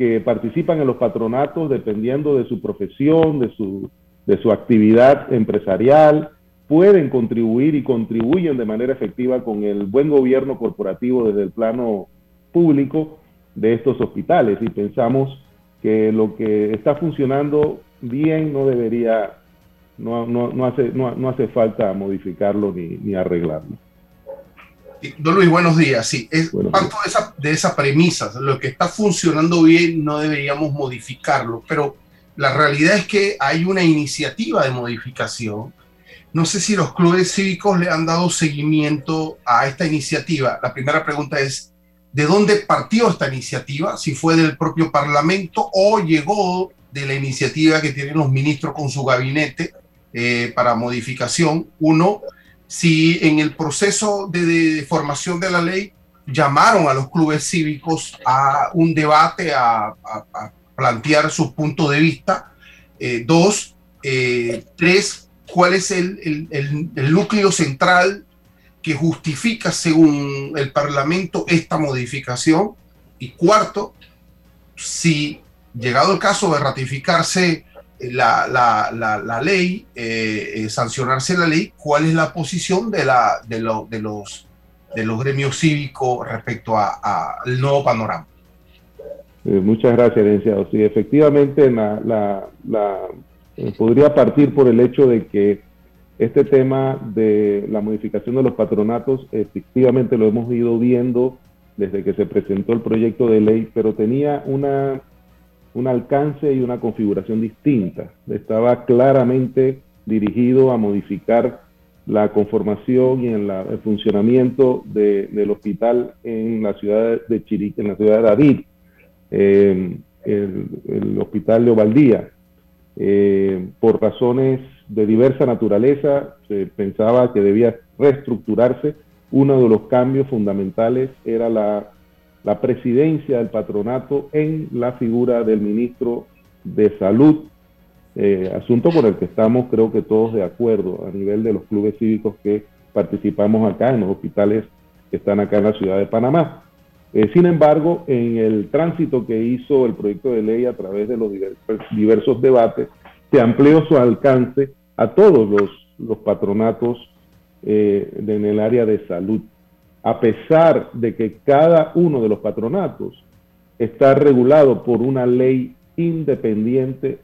Speaker 17: que participan en los patronatos, dependiendo de su profesión, de su, de su actividad empresarial, pueden contribuir y contribuyen de manera efectiva con el buen gobierno corporativo desde el plano público de estos hospitales. Y pensamos que lo que está funcionando bien no debería no, no, no, hace, no, hace falta modificarlo ni, ni arreglarlo.
Speaker 10: Don Luis, buenos días. Sí, es parte de esa, de esa premisa. Lo que está funcionando bien no deberíamos modificarlo, pero la realidad es que hay una iniciativa de modificación. No sé si los clubes cívicos le han dado seguimiento a esta iniciativa. La primera pregunta es, ¿de dónde partió esta iniciativa? Si fue del propio Parlamento o llegó de la iniciativa que tienen los ministros con su gabinete eh, para modificación. Uno, si en el proceso de, formación de la ley llamaron a los clubes cívicos a un debate, a, plantear su punto de vista. Eh, dos, eh, tres, cuál es el, núcleo central que justifica, según el Parlamento, esta modificación. Y cuarto, si llegado el caso de ratificarse la, la, la, ley, eh, eh, sancionarse la ley, cuál es la posición de, la, de, de, los, de los gremios cívicos respecto al nuevo panorama.
Speaker 17: Eh, muchas gracias, licenciado. Sí, efectivamente, la, podría partir por el hecho de que este tema de la modificación de los patronatos, efectivamente lo hemos ido viendo desde que se presentó el proyecto de ley, pero tenía una un alcance y una configuración distinta. Estaba claramente dirigido a modificar la conformación y el funcionamiento del hospital en la ciudad de Chiriquí, en la ciudad de David, eh, el, hospital de Ovaldía. Eh, por razones de diversa naturaleza, se pensaba que debía reestructurarse. Uno de los cambios fundamentales era la la presidencia del patronato en la figura del ministro de Salud, eh, asunto por el que estamos creo que todos de acuerdo a nivel de los clubes cívicos que participamos acá en los hospitales que están acá en la ciudad de Panamá. Eh, sin embargo, en el tránsito que hizo el proyecto de ley a través de los diversos, diversos debates, se amplió su alcance a todos los, los patronatos eh, en el área de salud, a pesar de que cada uno de los patronatos está regulado por una ley independiente,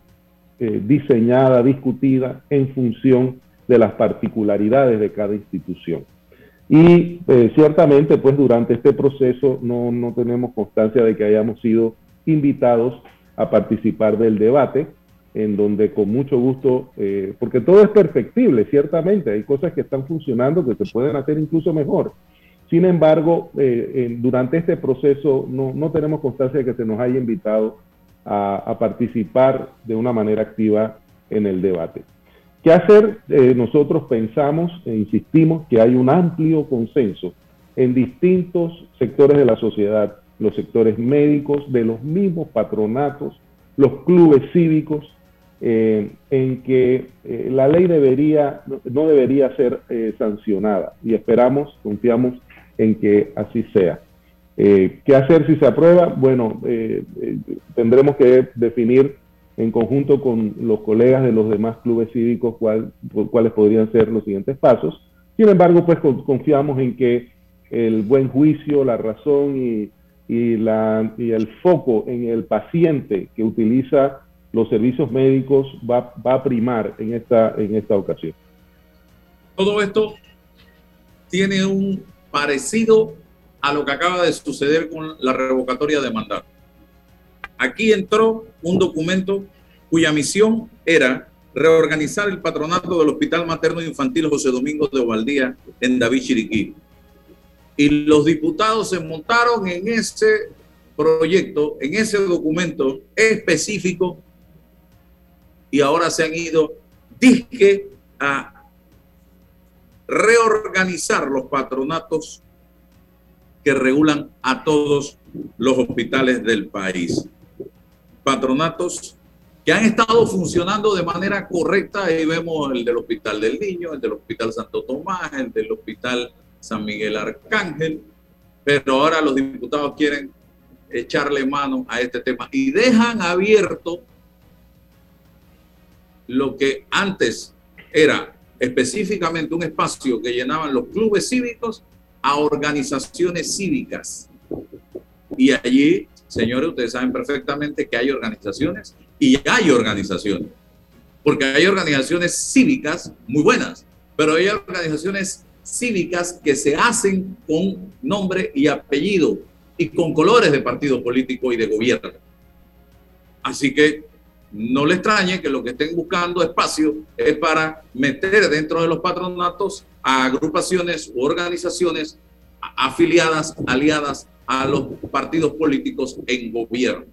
Speaker 17: eh, diseñada, discutida en función de las particularidades de cada institución. Y eh, ciertamente, pues durante este proceso no, no tenemos constancia de que hayamos sido invitados a participar del debate, en donde con mucho gusto, eh, porque todo es perfectible, ciertamente, hay cosas que están funcionando que se pueden hacer incluso mejor. Sin embargo, eh, durante este proceso no, no, tenemos constancia de que se nos haya invitado a, participar de una manera activa en el debate. ¿Qué hacer? Eh, nosotros pensamos e insistimos que hay un amplio consenso en distintos sectores de la sociedad, los sectores médicos, de los mismos patronatos, los clubes cívicos, eh, en que eh, la ley debería, no debería ser sancionada y esperamos, confiamos en que así sea. ¿Qué hacer si se aprueba? Bueno, tendremos que definir en conjunto con los colegas de los demás clubes cívicos cuáles podrían ser los siguientes pasos. Sin embargo, pues confiamos en que el buen juicio, la razón y, la, y el foco en el paciente que utiliza los servicios médicos va, va, a primar en esta, en esta ocasión.
Speaker 1: Todo esto tiene un parecido a lo que acaba de suceder con la revocatoria de mandato. Aquí entró un documento cuya misión era reorganizar el patronato del Hospital Materno Infantil José Domingo de Ovaldía en David Chiriquí. Y los diputados se montaron en ese proyecto, en ese documento específico, y ahora se han ido, disque, a reorganizar los patronatos que regulan a todos los hospitales del país patronatos que han estado funcionando de manera correcta. Ahí vemos el del Hospital del Niño, el del Hospital Santo Tomás, el del Hospital San Miguel Arcángel, pero ahora los diputados quieren echarle mano a este tema y dejan abierto lo que antes era específicamente un espacio que llenaban los clubes cívicos a organizaciones cívicas. Y allí Señores, ustedes saben perfectamente que hay organizaciones y hay organizaciones, porque hay organizaciones cívicas muy buenas, pero hay organizaciones cívicas que se hacen con nombre y apellido y con colores de partido político y de gobierno. Así que no le extrañe que lo que estén buscando espacio es para meter dentro de los patronatos a agrupaciones u organizaciones afiliadas, aliadas a los partidos políticos en gobierno.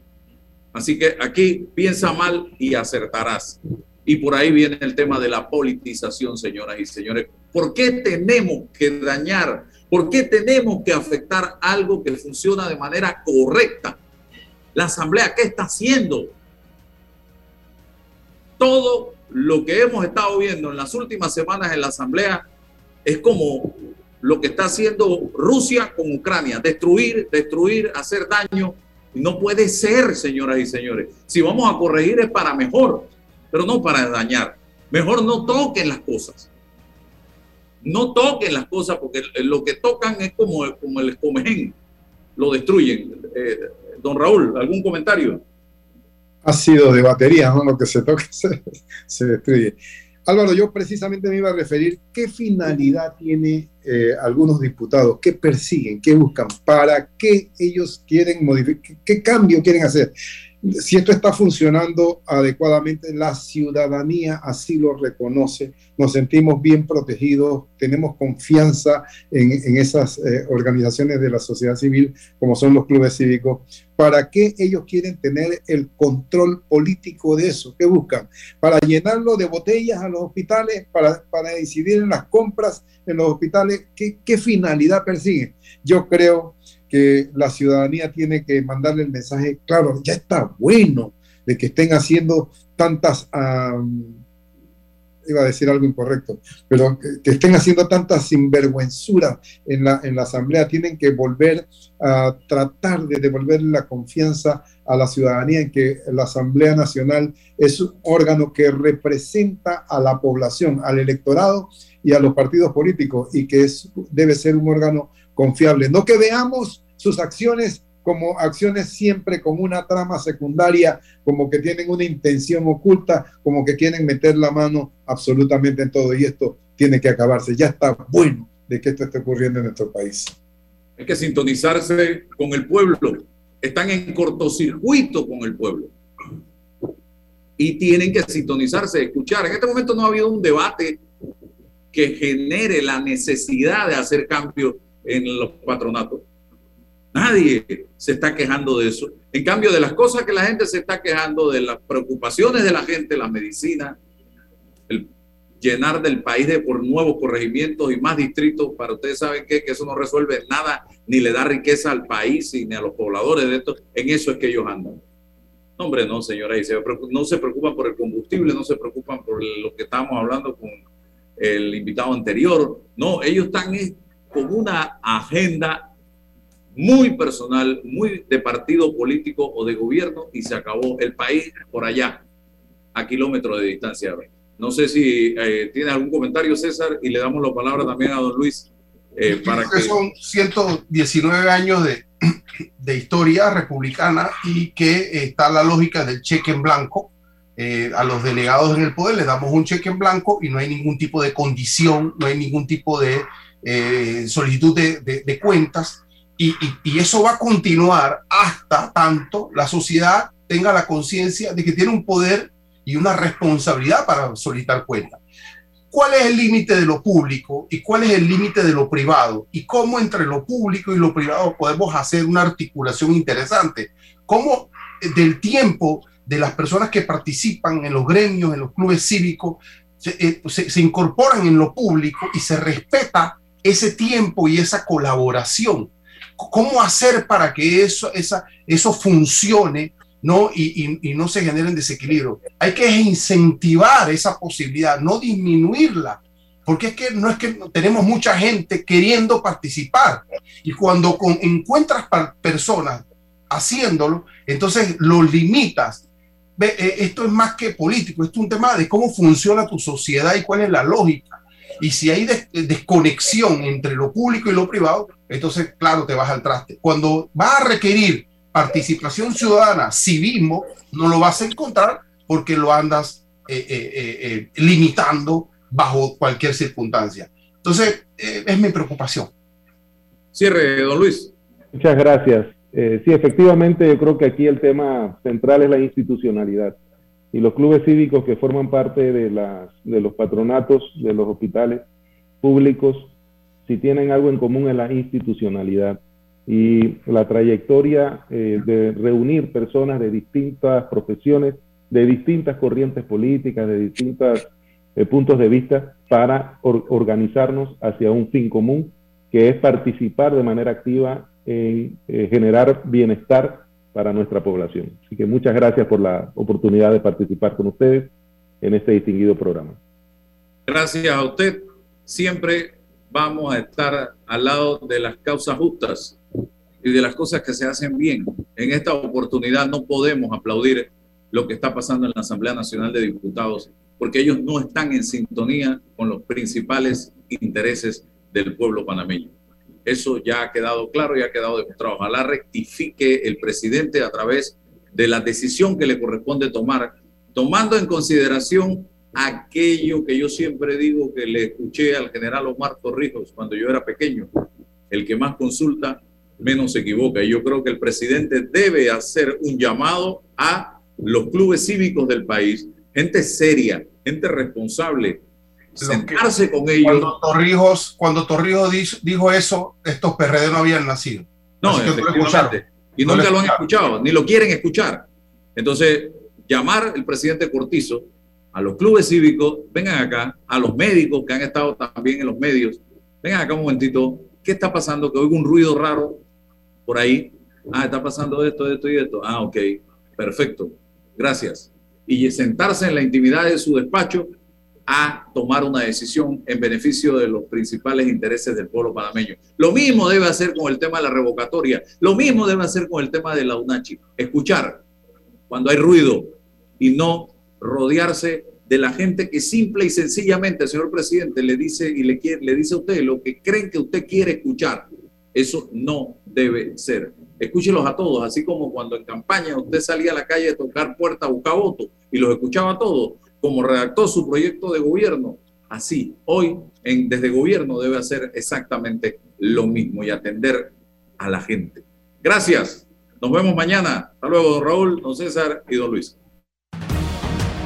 Speaker 1: Así que aquí piensa mal y acertarás. Y por ahí viene el tema de la politización, señoras y señores. ¿Por qué tenemos que dañar? ¿Por qué tenemos que afectar algo que funciona de manera correcta? La Asamblea, ¿qué está haciendo? Todo lo que hemos estado viendo en las últimas semanas en la Asamblea es como lo que está haciendo Rusia con Ucrania, destruir, destruir, hacer daño. No puede ser, señoras y señores. Si vamos a corregir es para mejor, pero no para dañar. Mejor no toquen las cosas. No toquen las cosas porque lo que tocan es como, como el escomején. Lo destruyen. Eh, don Raúl, ¿algún comentario?
Speaker 9: Sido de batería, ¿no? Lo que se toca [LAUGHS] se, se destruye. Álvaro, yo precisamente me iba a referir qué finalidad tiene eh, algunos diputados, qué persiguen, qué buscan, para qué ellos quieren modificar, qué cambio quieren hacer si esto está funcionando adecuadamente, la ciudadanía así lo reconoce, nos sentimos bien protegidos, tenemos confianza en, esas eh, organizaciones de la sociedad civil, como son los clubes cívicos. ¿Para qué ellos quieren tener el control político de eso? ¿Qué buscan? ¿Para llenarlo de botellas a los hospitales? ¿Para, para decidir en las compras en los hospitales? ¿Qué, qué finalidad persiguen? Yo creo que la ciudadanía tiene que mandarle el mensaje, claro, ya está bueno de que estén haciendo tantas iba a decir algo incorrecto, pero que, estén haciendo tanta sinvergüenzura en la, en la Asamblea, tienen que volver a tratar de devolver la confianza a la ciudadanía en que la Asamblea Nacional es un órgano que representa a la población, al electorado y a los partidos políticos y que es, debe ser un órgano confiable. No que veamos sus acciones como acciones siempre con una trama secundaria, como que tienen una intención oculta, como que quieren meter la mano absolutamente en todo. Y esto tiene que acabarse. Ya está bueno de que esto esté ocurriendo en nuestro país.
Speaker 1: Hay que sintonizarse con el pueblo. Están en cortocircuito con el pueblo. Y tienen que sintonizarse, escuchar. En este momento no ha habido un debate que genere la necesidad de hacer cambios en los patronatos. Nadie se está quejando de eso. En cambio, de las cosas que la gente se está quejando, de las preocupaciones de la gente, la medicina, el llenar del país de por nuevos corregimientos y más distritos, para ustedes saben qué? que eso no resuelve nada, ni le da riqueza al país ni a los pobladores de esto. En eso es que ellos andan. No, hombre, no, señora, y no se preocupan por el combustible, no se preocupan por lo que estábamos hablando con el invitado anterior. No, ellos están es con una agenda muy personal, muy de partido político o de gobierno y se acabó el país por allá, a kilómetros de distancia. No sé si eh, tiene algún comentario, César, y le damos la palabra también a don Luis eh, para
Speaker 10: que... son 119 años de, [CLEARS THROAT] de historia republicana y que está la lógica del cheque en blanco. Eh, a los delegados en el poder les damos un cheque en blanco y no hay ningún tipo de condición, no hay ningún tipo de eh, solicitud de, de- de cuentas y, eso va a continuar hasta tanto la sociedad tenga la conciencia de que tiene un poder y una responsabilidad para solicitar cuentas. ¿Cuál es el límite de lo público y cuál es el límite de lo privado? Y cómo entre lo público y lo privado podemos hacer una articulación interesante. ¿Cómo eh, del tiempo de las personas que participan en los gremios, en los clubes cívicos, se, eh, incorporan en lo público y se respeta ese tiempo y esa colaboración? ¿Cómo hacer para que eso, esa, eso funcione ¿no? Y, y- y no se generen desequilibrio. Hay que incentivar esa posibilidad, no disminuirla, porque es que no es que tenemos mucha gente queriendo participar y cuando con- encuentras personas haciéndolo, entonces lo limitas. Eh, esto es más que político, esto es un tema de cómo funciona tu sociedad y cuál es la lógica. Y si hay des- desconexión entre lo público y lo privado, entonces, claro, te vas al traste. Cuando vas a requerir participación ciudadana, civismo, no lo vas a encontrar porque lo andas eh, eh, eh, eh, limitando bajo cualquier circunstancia. Entonces, eh, es mi preocupación.
Speaker 1: Cierre, don Luis.
Speaker 17: Muchas gracias. Eh, sí, efectivamente, yo creo que aquí el tema central es la institucionalidad. Y los clubes cívicos que forman parte de, las, de los patronatos de los hospitales públicos, si tienen algo en común es la institucionalidad y la trayectoria eh, de reunir personas de distintas profesiones, de distintas corrientes políticas, de distintos puntos de vista para or- organizarnos hacia un fin común, que es participar de manera activa en eh, generar bienestar para nuestra población. Así que muchas gracias por la oportunidad de participar con ustedes en este distinguido programa.
Speaker 1: Gracias a usted. Siempre vamos a estar al lado de las causas justas y de las cosas que se hacen bien. En esta oportunidad no podemos aplaudir lo que está pasando en la Asamblea Nacional de Diputados, porque ellos no están en sintonía con los principales intereses del pueblo panameño. Eso ya ha quedado claro y ha quedado demostrado. Ojalá rectifique el presidente a través de la decisión que le corresponde tomar, tomando en consideración aquello que yo siempre digo que le escuché al general Omar Torrijos cuando yo era pequeño, el que más consulta, menos se equivoca. Y yo creo que el presidente debe hacer un llamado a los clubes cívicos del país, gente seria, gente responsable, sentarse con ellos.
Speaker 10: Cuando Torrijos, cuando Torrijos dijo, eso, estos PRD no habían nacido.
Speaker 1: No, efectivamente. Y
Speaker 10: No
Speaker 1: nunca
Speaker 10: lo
Speaker 1: han escuchado, ni lo quieren escuchar. Entonces, llamar el presidente Cortizo a los clubes cívicos, vengan acá, a los médicos que han estado también en los medios, vengan acá un momentito, ¿qué está pasando? Que oigo un ruido raro por ahí. Ah, está pasando esto, esto y esto. Ah, ok, perfecto, gracias. Y sentarse en la intimidad de su despacho a tomar una decisión en beneficio de los principales intereses del pueblo panameño. Lo mismo debe hacer con el tema de la revocatoria, lo mismo debe hacer con el tema de la UNACHI. Escuchar cuando hay ruido y no rodearse de la gente que simple y sencillamente, señor presidente, le dice y le, le dice a usted lo que creen que usted quiere escuchar. Eso no debe ser. Escúchelos a todos, así como cuando en campaña usted salía a la calle a tocar puertas, a buscar votos y los escuchaba a todos, como redactó su proyecto de gobierno. Así, hoy en, desde gobierno debe hacer exactamente lo mismo y atender a la gente. Gracias. Nos vemos mañana. Hasta luego, don Raúl, don César y don Luis.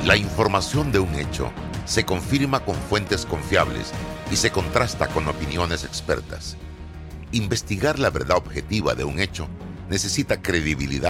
Speaker 18: La información de un hecho se confirma con fuentes confiables y se contrasta con opiniones expertas. Investigar la verdad objetiva de un hecho necesita credibilidad.